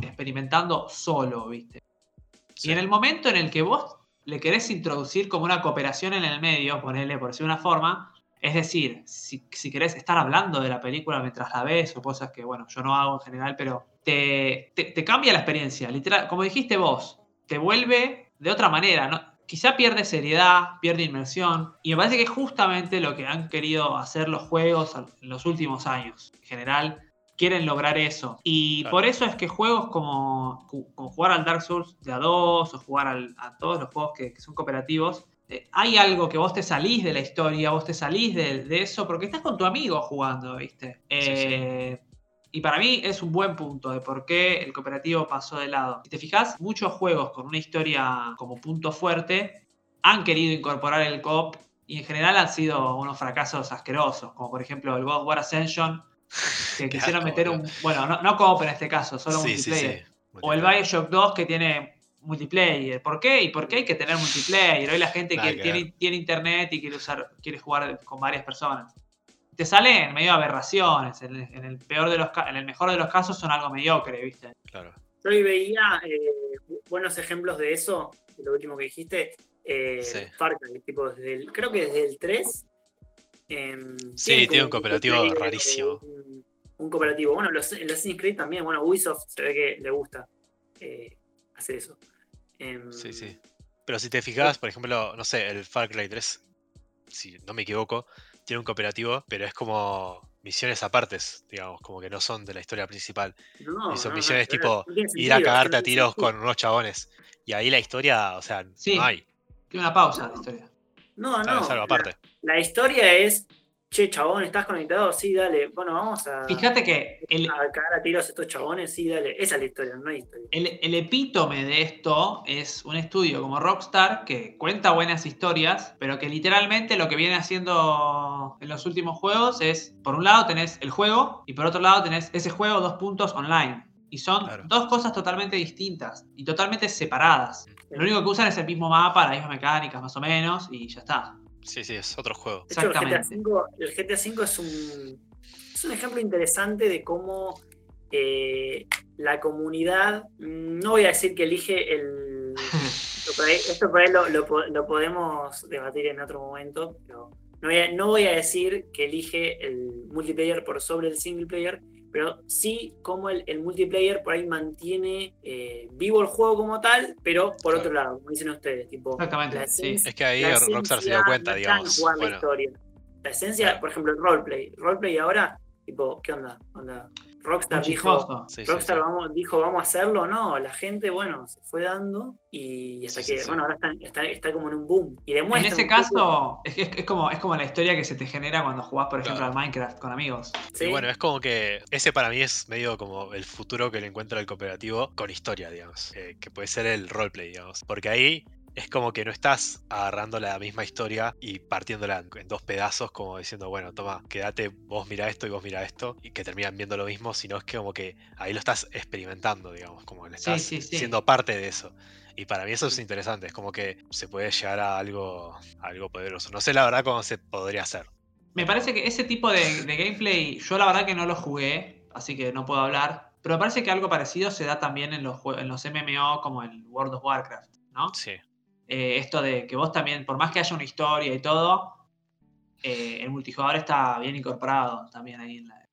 Speaker 2: experimentando solo, ¿viste?
Speaker 3: Sí.
Speaker 2: Y en el momento en el que vos le querés introducir como una cooperación en el medio, ponerle por decir una forma, es decir, si, si querés estar hablando de la película mientras la ves o cosas que, bueno, yo no hago en general, pero te, te, te cambia la experiencia, literal, como dijiste vos, te vuelve de otra manera, ¿no? Quizá pierde seriedad, pierde inmersión, y me parece que es justamente lo que han querido hacer los juegos en los últimos años. En general, quieren lograr eso. Y
Speaker 3: Claro.
Speaker 2: por eso es que juegos como, como jugar al Dark Souls de a dos o jugar al- a todos los juegos que, que son cooperativos, hay algo que vos te salís de la historia, vos te salís de, de eso, porque estás con tu amigo jugando, ¿viste?
Speaker 3: Sí, sí.
Speaker 2: Eh, Y para mí es un buen punto de por qué el cooperativo pasó de lado. Si te fijas, muchos juegos con una historia como punto fuerte han querido incorporar el co-op y en general han sido unos fracasos asquerosos, como por ejemplo el God War Ascension, [laughs] que quisieron
Speaker 3: asco,
Speaker 2: meter un. Bueno, no, no co-op en este caso, solo
Speaker 3: Sí,
Speaker 2: multiplayer.
Speaker 3: sí.
Speaker 2: O el. Bioshock 2 que tiene multiplayer. ¿Por qué? ¿Y por qué hay que tener multiplayer? Hoy la gente
Speaker 3: Nada
Speaker 2: que
Speaker 3: que
Speaker 2: tiene, tiene internet y quiere usar, quiere jugar con varias personas. Te salen medio aberraciones. En el, en el peor de los en el mejor de los casos son algo mediocre, ¿viste?
Speaker 3: Claro.
Speaker 4: Yo hoy veía eh, buenos ejemplos de eso, de lo último que dijiste. Eh,
Speaker 3: Sí.
Speaker 4: Far Cry, tipo, desde el- creo que desde el 3. em,
Speaker 3: Sí, tiene un cooperativo rarísimo.
Speaker 4: Un, un cooperativo. Bueno, los, los Assassin's Creed también, bueno, Ubisoft se ve que le gusta eh, hacer eso. Em,
Speaker 3: Sí, sí. Pero si te fijas, por ejemplo, no sé, el Far Cry 3, si no me equivoco, tiene un cooperativo, pero es como misiones apartes, digamos, como que no son de la historia principal.
Speaker 4: no,
Speaker 3: y son
Speaker 4: no,
Speaker 3: misiones
Speaker 4: no,
Speaker 3: tipo Ir a cagarte
Speaker 4: no
Speaker 3: a tiros
Speaker 4: sentido.
Speaker 3: con unos chabones. Y ahí la historia, o sea,
Speaker 2: Sí.
Speaker 3: no hay.
Speaker 2: Tiene una pausa la historia.
Speaker 4: No,
Speaker 3: Claro,
Speaker 4: no.
Speaker 3: es algo
Speaker 4: la-
Speaker 3: aparte.
Speaker 4: La, historia es, che, chabón, ¿estás conectado? Sí, dale. Bueno, vamos a,
Speaker 2: Fíjate que el,
Speaker 4: a cagar a tiros a estos chabones. Sí, dale. Esa es la historia, no hay historia.
Speaker 2: El, el epítome de esto es un estudio como Rockstar que cuenta buenas historias, pero que literalmente lo que viene haciendo en los últimos juegos es, por un lado tenés el juego y por otro lado tenés ese juego dos puntos online. Y son
Speaker 3: Claro.
Speaker 2: dos cosas totalmente distintas y totalmente separadas. Lo único que usan es el mismo mapa, las mismas mecánicas más o menos y ya está.
Speaker 3: Sí, sí, es otro juego.
Speaker 4: De hecho, el GTA,
Speaker 2: Exactamente.
Speaker 4: V, el GTA V es un, es un ejemplo interesante de cómo eh, la comunidad, no voy a decir que elige el... [laughs] esto por ahí, esto por ahí lo, lo podemos debatir en otro momento, pero no voy, a, no voy a decir que elige el multiplayer por sobre el single player, pero sí como el, el multiplayer por ahí mantiene eh, vivo el juego como tal, pero por
Speaker 3: Claro.
Speaker 4: otro lado, como dicen ustedes, tipo,
Speaker 2: Exactamente,
Speaker 4: la
Speaker 2: sí.
Speaker 3: Es que ahí
Speaker 4: la
Speaker 3: Rockstar se dio cuenta, digamos.
Speaker 4: jugar la
Speaker 3: Bueno,
Speaker 4: historia. La esencia,
Speaker 3: Claro.
Speaker 4: por ejemplo, el roleplay. Roleplay ahora, tipo, ¿qué onda? onda? Rockstar dijo,
Speaker 2: chistoso.
Speaker 3: sí, sí,
Speaker 4: Rockstar
Speaker 3: sí.
Speaker 4: Vamos, dijo, vamos a hacerlo, no, la gente, bueno, se fue dando y hasta
Speaker 3: Sí,
Speaker 4: que,
Speaker 3: sí, sí.
Speaker 4: bueno, ahora está, está, está como en un boom. Y
Speaker 2: En
Speaker 4: demuestra
Speaker 2: ese
Speaker 4: un poco-
Speaker 2: caso, es, es- es como, es como la historia que se te genera cuando jugás, por ejemplo,
Speaker 3: Claro.
Speaker 2: al Minecraft con amigos.
Speaker 4: ¿sí?
Speaker 3: Y bueno, es como que ese para mí es medio como el futuro que le encuentra el cooperativo con historia, digamos. eh, que puede ser el roleplay, digamos. Porque ahí es como que no estás agarrando la misma historia y partiéndola en, dos pedazos, como diciendo, bueno, toma, quédate, vos mira esto y vos mira esto, y que terminan viendo lo mismo, sino es que como que ahí lo estás experimentando, digamos, como que estás
Speaker 2: sí, sí.
Speaker 3: siendo parte de eso. Y para mí eso es interesante, es como que se puede llegar a algo, a algo poderoso. No sé la verdad cómo se podría hacer.
Speaker 2: Me parece que ese tipo de, de gameplay, yo la verdad que no lo jugué, así que no puedo hablar. Pero me parece que algo parecido se da también en los, en los MMO como el World of Warcraft, ¿no?
Speaker 3: Sí,
Speaker 2: Eh, esto de que vos también, por más que haya una historia y todo, eh, el multijugador está bien incorporado también ahí en, la-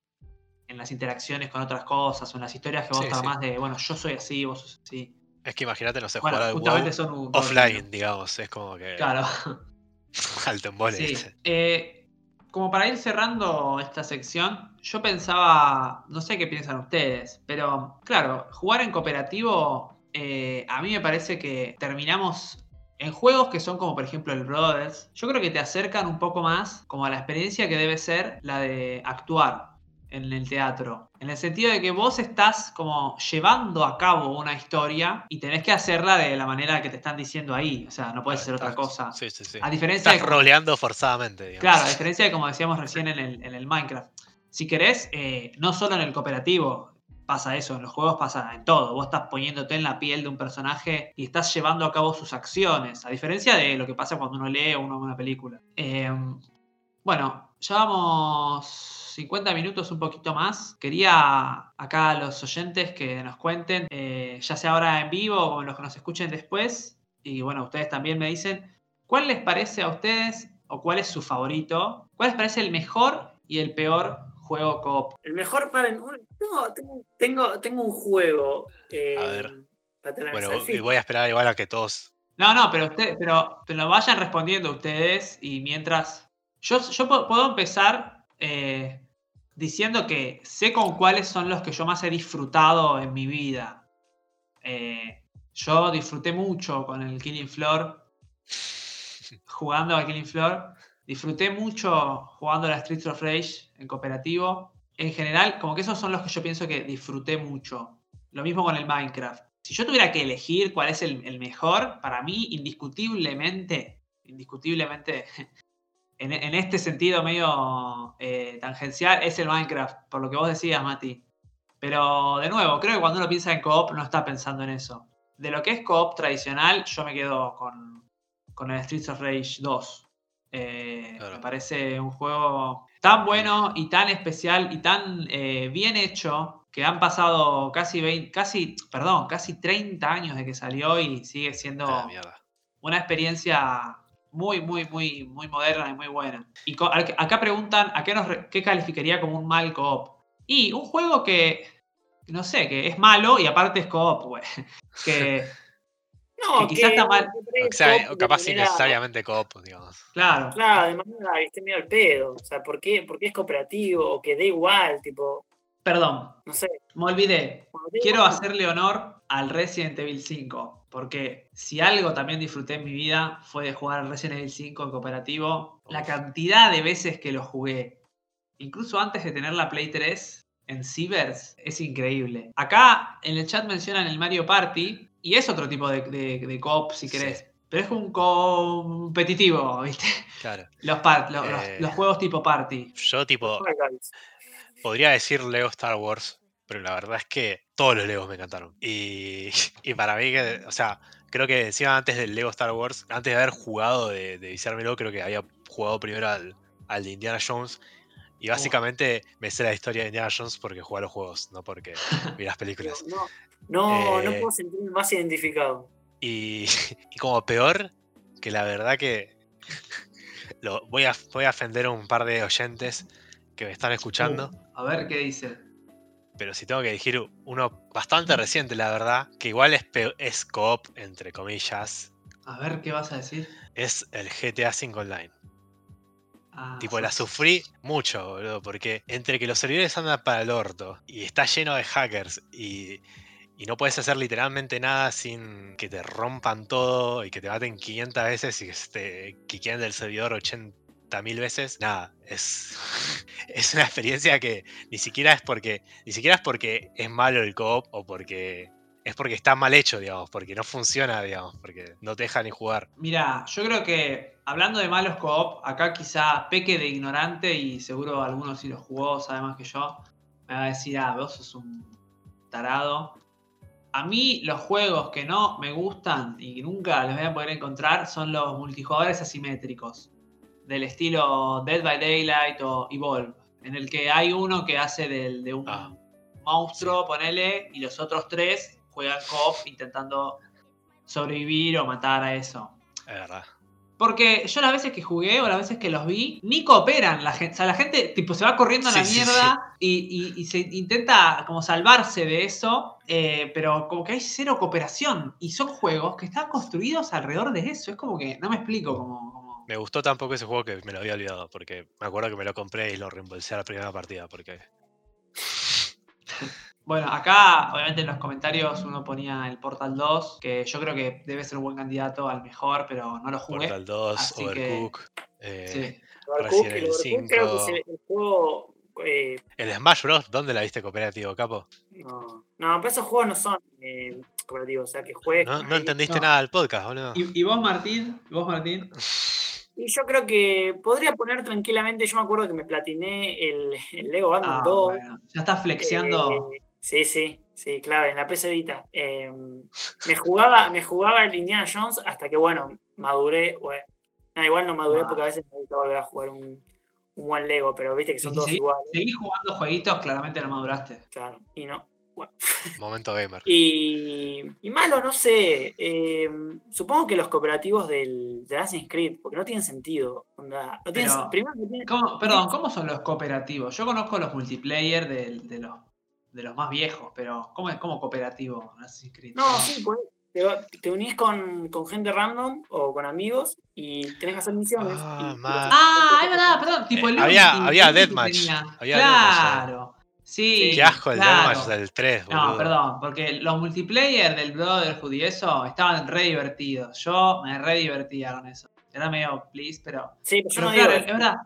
Speaker 2: en las interacciones con otras cosas o en las historias que vos
Speaker 3: Sí,
Speaker 2: armás de, bueno, yo soy así, vos sos así.
Speaker 3: es que imagínate, no sé,
Speaker 2: Bueno,
Speaker 3: jugar al WoW
Speaker 2: un
Speaker 3: offline, digamos, es como que
Speaker 2: Claro. [laughs]
Speaker 3: alto embole,
Speaker 2: Sí. Eh, como para ir cerrando esta sección, yo pensaba, no sé qué piensan ustedes, pero claro, jugar en cooperativo, eh, a mí me parece que terminamos en juegos que son como por ejemplo el Brothers, yo creo que te acercan un poco más como a la experiencia que debe ser la de actuar en el teatro. En el sentido de que vos estás como llevando a cabo una historia y tenés que hacerla de la manera que te están diciendo ahí. O sea, no puede ser otra
Speaker 3: Estás-
Speaker 2: cosa.
Speaker 3: Sí, sí, sí.
Speaker 2: A diferencia
Speaker 3: Estás
Speaker 2: de
Speaker 3: roleando forzadamente, digamos.
Speaker 2: Claro, a diferencia de como decíamos recién en el, en el Minecraft. Si querés, eh, no solo en el cooperativo pasa eso, en los juegos pasa en todo. Vos estás poniéndote en la piel de un personaje y estás llevando a cabo sus acciones, a diferencia de lo que pasa cuando uno lee o uno ve una película. Eh, bueno, ya vamos 50 minutos, un poquito más. Quería acá a los oyentes que nos cuenten, eh, ya sea ahora en vivo o los que nos escuchen después, y bueno, ustedes también me dicen, ¿cuál les parece a ustedes o cuál es su favorito? ¿Cuál les parece el mejor y el peor juego coop?
Speaker 4: El mejor para. Tengo, tengo, tengo, tengo un juego. eh,
Speaker 3: A ver.
Speaker 4: para tener
Speaker 3: Bueno, y voy a esperar igual a que todos.
Speaker 2: No, no, pero ustedes, pero, pero vayan respondiendo ustedes y mientras. Yo, yo puedo empezar eh, diciendo que sé con cuáles son los que yo más he disfrutado en mi vida. Eh, yo disfruté mucho con el Killing Floor, jugando a Killing Floor. Disfruté mucho jugando a la Streets of Rage en cooperativo. En general, como que esos son los que yo pienso que disfruté mucho. Lo mismo con el Minecraft. Si yo tuviera que elegir cuál es el, mejor, para mí, indiscutiblemente, indiscutiblemente, [laughs] en, en este sentido medio eh, tangencial, es el Minecraft, por lo que vos decías, Mati. Pero, de nuevo, creo que cuando uno piensa en co-op, no está pensando en eso. De lo que es co-op tradicional, yo me quedo con, con el Streets of Rage 2. Eh,
Speaker 3: Claro.
Speaker 2: Me parece un juego tan bueno y tan especial y tan eh, bien hecho que han pasado casi 20, casi, perdón, casi 30 años de que salió y sigue siendo una experiencia muy, muy, muy, muy moderna y muy buena. Y acá preguntan a qué, nos qué calificaría como un mal co-op. Y un juego que, no sé, que es malo y aparte es co-op, güey. [laughs] Que,
Speaker 4: No,
Speaker 2: que quizás está mal.
Speaker 4: que
Speaker 3: O sea, o capaz
Speaker 4: manera-
Speaker 3: innecesariamente coop, digamos.
Speaker 2: claro,
Speaker 4: Claro, de manera, viste, medio al pedo. O sea, ¿por qué, ¿por qué es cooperativo? O que da igual, tipo,
Speaker 2: perdón,
Speaker 4: no sé.
Speaker 2: me olvidé. Quiero
Speaker 4: igual,
Speaker 2: hacerle honor al Resident Evil 5, porque si algo también disfruté en mi vida fue de jugar al Resident Evil 5 en cooperativo. La cantidad de veces que lo jugué, incluso antes de tener la Play 3 en Cibers, es increíble. Acá en el chat mencionan el Mario Party, y es otro tipo de, de, de coop si
Speaker 3: Sí.
Speaker 2: querés. Pero es un competitivo, ¿viste?
Speaker 3: Claro. [laughs]
Speaker 2: Los, par-
Speaker 3: Eh.
Speaker 2: los juegos tipo party.
Speaker 3: Yo, tipo, podría decir Lego Star Wars, pero la verdad es que todos los Legos me encantaron. Y, [laughs] y para mí, que, o sea, creo que encima antes del Lego Star Wars, antes de haber jugado, de, de viciármelo, creo que había jugado primero al, al de Indiana Jones. Y básicamente me sé la historia de Indiana Jones porque jugué a los juegos, no porque [laughs] vi las películas.
Speaker 4: No, no, no
Speaker 3: Eh,
Speaker 4: puedo sentirme más identificado.
Speaker 3: Y, [laughs] y como peor, que la verdad que [laughs] lo, voy, a, voy a ofender a un par de oyentes que me están escuchando.
Speaker 2: A ver qué dice.
Speaker 3: pero si tengo que elegir uno bastante reciente, la verdad, que igual es, es co-op, entre comillas,
Speaker 2: A ver qué vas a decir.
Speaker 3: es el GTA V Online.
Speaker 2: Ah,
Speaker 3: tipo, la sufrí mucho, boludo, porque entre que los servidores andan para el orto y está lleno de hackers y, y no puedes hacer literalmente nada sin que te rompan todo y que te maten 500 veces y que te quiquen del servidor 80 mil veces, nada, es, [laughs] es una experiencia que ni siquiera es porque ni siquiera es porque es malo el co-op o porque es porque está mal hecho, digamos, porque no funciona, digamos, porque no te deja ni jugar.
Speaker 2: Mira, yo creo que hablando de malos co-op, acá quizá peque de ignorante y seguro algunos si lo jugó sabe más que yo, me va a decir, ah, vos sos un tarado. A mí los juegos que no me gustan y nunca los voy a poder encontrar son los multijugadores asimétricos, del estilo Dead by Daylight o Evolve, en el que hay uno que hace del- de un
Speaker 3: Ah,
Speaker 2: monstruo, ponele, y los otros tres juegan co intentando sobrevivir o matar a eso.
Speaker 3: es verdad.
Speaker 2: Porque yo las veces que jugué o las veces que los vi, ni cooperan la gente. O sea, la gente tipo se va corriendo a la
Speaker 3: Sí, sí,
Speaker 2: mierda Y, y- y se intenta como salvarse de eso, eh, pero como que hay cero cooperación. Y son juegos que están construidos alrededor de eso. Es como que no me explico cómo. cómo-
Speaker 3: Me gustó tampoco ese juego que me lo había olvidado, porque me acuerdo que me lo compré y lo reembolsé a la primera partida, porque [laughs]
Speaker 2: Bueno, acá obviamente en los comentarios uno ponía el Portal 2, que yo creo que debe ser un buen candidato al mejor, pero no lo jugué.
Speaker 3: Portal 2,
Speaker 2: así que-
Speaker 3: Overcook, eh,
Speaker 2: Sí.
Speaker 4: Overcooked,
Speaker 3: Resident
Speaker 4: el
Speaker 3: Evil
Speaker 4: Overcooked creo que
Speaker 3: 5.
Speaker 4: se- el juego. eh,
Speaker 3: el Smash Bros. ¿Dónde la viste cooperativo, capo?
Speaker 4: no, no, pero esos juegos no son eh, cooperativos, o sea que juegues.
Speaker 3: No, entendiste
Speaker 2: No.
Speaker 3: nada del podcast, boludo.
Speaker 2: ¿Y, y vos, Martín? ¿Y vos, Martín?
Speaker 4: Y yo creo que podría poner tranquilamente. Yo me acuerdo que me platiné el, el Lego Batman
Speaker 2: Ah,
Speaker 4: 2.
Speaker 2: bueno. Ya estás flexiando.
Speaker 4: Eh, sí, sí, sí, clave, en la PC Vita. Eh, me, jugaba, me jugaba el Indiana Jones hasta que, bueno, maduré. Bueno, no, igual no maduré
Speaker 2: Ah.
Speaker 4: porque a veces me gusta volver a jugar un, un buen Lego, pero viste que son todos
Speaker 2: sí.
Speaker 4: iguales.
Speaker 2: Seguís jugando jueguitos, claramente no maduraste.
Speaker 4: Claro, y no. [laughs]
Speaker 3: Momento gamer.
Speaker 4: Y, y malo, no sé. eh, supongo que los cooperativos del, de Assassin's Creed, porque no tienen sentido. onda, no tienen,
Speaker 2: Pero-
Speaker 4: primero, no tienen-
Speaker 2: ¿Cómo- perdón, ¿cómo son los cooperativos? Yo conozco los multiplayer de, de los, de los más viejos, pero ¿cómo es como cooperativo en Assassin's Creed?
Speaker 4: No, sí, pues, te, te unís con, con gente random o con amigos y tenés que hacer misiones.
Speaker 3: Ah,
Speaker 4: y-.
Speaker 2: Ah, es verdad, perdón, tipo
Speaker 3: Eh,
Speaker 2: el
Speaker 3: había-
Speaker 2: Unity,
Speaker 3: había
Speaker 2: el
Speaker 3: Deathmatch, había Deathmatch.
Speaker 2: Claro. Sí.
Speaker 3: Qué asco el
Speaker 2: claro.
Speaker 3: Deathmatch del 3, boludo.
Speaker 2: No, perdón, porque los multiplayer del Brotherhood y eso estaban re divertidos. Yo me re divertía con eso. Era medio please, pero.
Speaker 4: Sí, pero yo
Speaker 2: Pero
Speaker 4: no
Speaker 2: claro,
Speaker 4: digo.
Speaker 2: es verdad.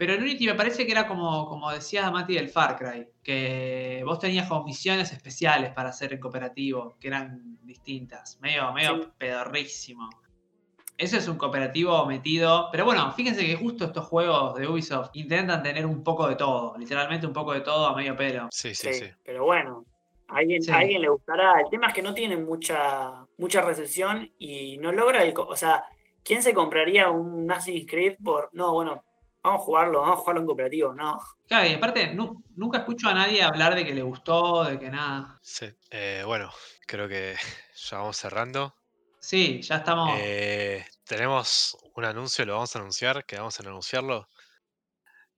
Speaker 2: Pero el Unity me parece que era como, como decía Mati del Far Cry, que vos tenías como misiones especiales para hacer en cooperativo, que eran distintas, medio, medio
Speaker 4: Sí.
Speaker 2: pedorrísimo. Eso es un cooperativo metido. Pero bueno, fíjense que justo estos juegos de Ubisoft intentan tener un poco de todo, literalmente un poco de todo a medio pelo.
Speaker 3: Sí, sí,
Speaker 4: Sí,
Speaker 3: sí.
Speaker 4: pero bueno, a alguien,
Speaker 2: Sí.
Speaker 4: a alguien le gustará. El tema es que no tienen mucha, mucha recepción y no logra el. co- O sea, ¿quién se compraría un Assassin's Creed por. No, bueno, vamos a jugarlo, vamos a jugarlo en cooperativo? No.
Speaker 2: Claro, y aparte, nu- nunca escucho a nadie hablar de que le gustó, de que nada.
Speaker 3: Sí. Eh, bueno, creo que [laughs] ya vamos cerrando.
Speaker 2: Sí, ya estamos.
Speaker 3: Eh, tenemos un anuncio, lo vamos a anunciar, quedamos en anunciarlo.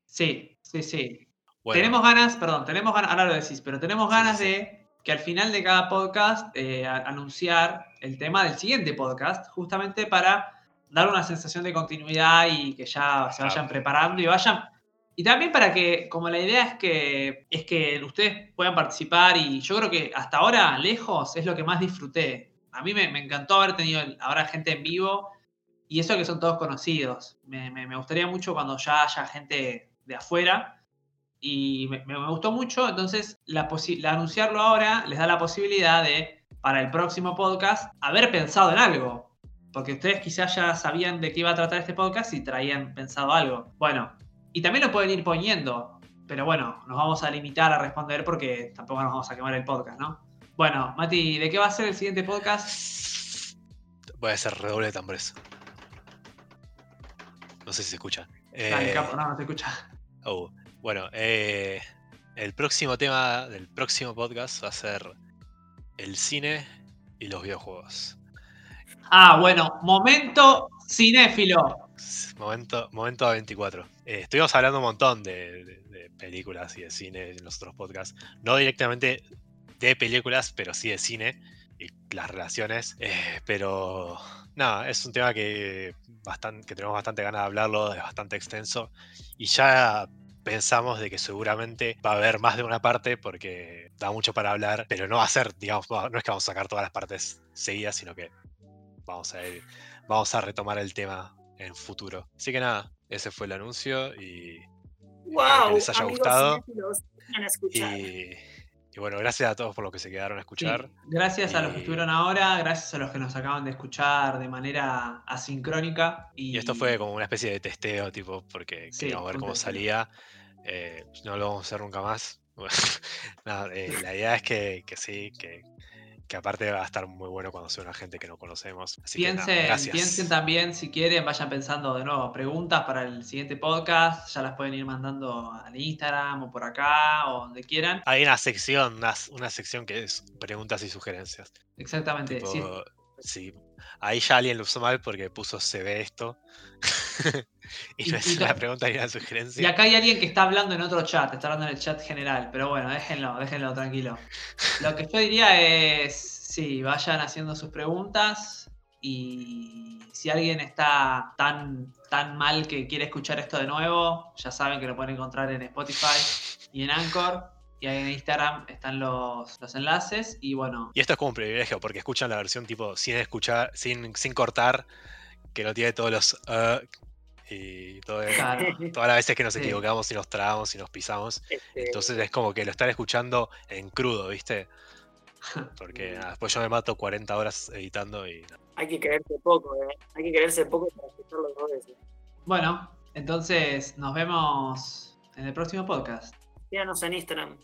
Speaker 2: Sí, sí, sí.
Speaker 3: Bueno,
Speaker 2: Tenemos ganas, perdón, tenemos ganas, ahora lo decís, pero tenemos ganas
Speaker 3: sí, sí.
Speaker 2: de que al final de cada podcast eh, anunciar el tema del siguiente podcast, justamente para dar una sensación de continuidad y que ya se vayan preparando y vayan. Y también para que, como la idea es que, es que ustedes puedan participar y yo creo que hasta ahora, lejos, es lo que más disfruté. A mí me, me encantó haber tenido ahora gente en vivo y eso que son todos conocidos. Me, me- me gustaría mucho cuando ya haya gente de afuera y me, me- gustó mucho, entonces la la anunciarlo ahora les da la posibilidad de, para el próximo podcast, haber pensado en algo. Porque ustedes quizás ya sabían de qué iba a tratar este podcast y traían pensado algo. Bueno, y también lo pueden ir poniendo, pero bueno, nos vamos a limitar a responder porque tampoco nos vamos a quemar el podcast, ¿no? Bueno, Mati, ¿de qué va a ser el siguiente podcast?
Speaker 3: voy a hacer redoble de tambores. No sé si se escucha.
Speaker 2: Dale,
Speaker 3: Eh,
Speaker 2: capo, no, no te escucha.
Speaker 3: oh, bueno, eh, el próximo tema del próximo podcast va a ser el cine y los videojuegos.
Speaker 2: Ah, bueno, momento cinéfilo.
Speaker 3: Momento, momento A24. Eh, estuvimos hablando un montón de, de- de películas y de cine en los otros podcasts. No directamente de películas, pero sí de cine y las relaciones. Eh, pero nada, es un tema que, bastante, que tenemos bastante ganas de hablarlo, es bastante extenso. Y ya pensamos de que seguramente va a haber más de una parte porque da mucho para hablar, pero no va a ser, digamos, no es que vamos a sacar todas las partes seguidas, sino que vamos a ir, vamos a retomar el tema en futuro. Así que nada, ese fue el anuncio y,
Speaker 4: ¡Wow!
Speaker 3: que les haya
Speaker 4: amigos
Speaker 3: gustado. y, y bueno, gracias a todos por los que se quedaron a escuchar.
Speaker 2: Sí, Gracias a los que estuvieron ahora, gracias a los que nos acaban de escuchar de manera asincrónica. Y,
Speaker 3: Y esto fue como una especie de testeo, tipo, porque
Speaker 2: Sí,
Speaker 3: queríamos ver cómo salía. Eh, no lo vamos a hacer nunca más. [laughs] Eh, la idea es que, que sí, que, que aparte va a estar muy bueno cuando sea una gente que no conocemos. Así que nada,
Speaker 2: Piensen,
Speaker 3: gracias.
Speaker 2: piensen también, si quieren, vayan pensando de nuevo preguntas para el siguiente podcast. Ya las pueden ir mandando al Instagram o por acá o donde quieran.
Speaker 3: Hay una sección, una, una sección que es preguntas y sugerencias.
Speaker 2: Exactamente.
Speaker 3: Tipo,
Speaker 2: sí.
Speaker 3: sí. Ahí ya alguien lo usó mal porque puso se ve esto. [laughs] [laughs] y no es una
Speaker 2: ta-
Speaker 3: pregunta ni una sugerencia.
Speaker 2: Y acá hay alguien que está hablando en otro chat, está hablando en el chat general, pero bueno, déjenlo, déjenlo tranquilo. Lo que yo diría es, sí, vayan haciendo sus preguntas y si alguien está tan, tan mal que quiere escuchar esto de nuevo, ya saben que lo pueden encontrar en Spotify y en Anchor. Y ahí en Instagram están los, los enlaces. Y bueno,
Speaker 3: Y esto es como un privilegio, porque escuchan la versión tipo sin escuchar, sin, sin cortar, que no tiene todos los uh, y todo,
Speaker 2: claro. [laughs]
Speaker 3: todas las veces que nos
Speaker 2: Sí.
Speaker 3: equivocamos y nos trabamos y nos pisamos.
Speaker 4: Este,
Speaker 3: Entonces es como que lo están escuchando en crudo, ¿viste? [laughs] Porque nada, después yo me mato 40 horas editando y
Speaker 4: hay que creerse poco, ¿eh? Hay que creerse poco para escucharlo dos veces.
Speaker 2: Bueno, entonces nos vemos en el próximo podcast.
Speaker 4: Síganos en Instagram.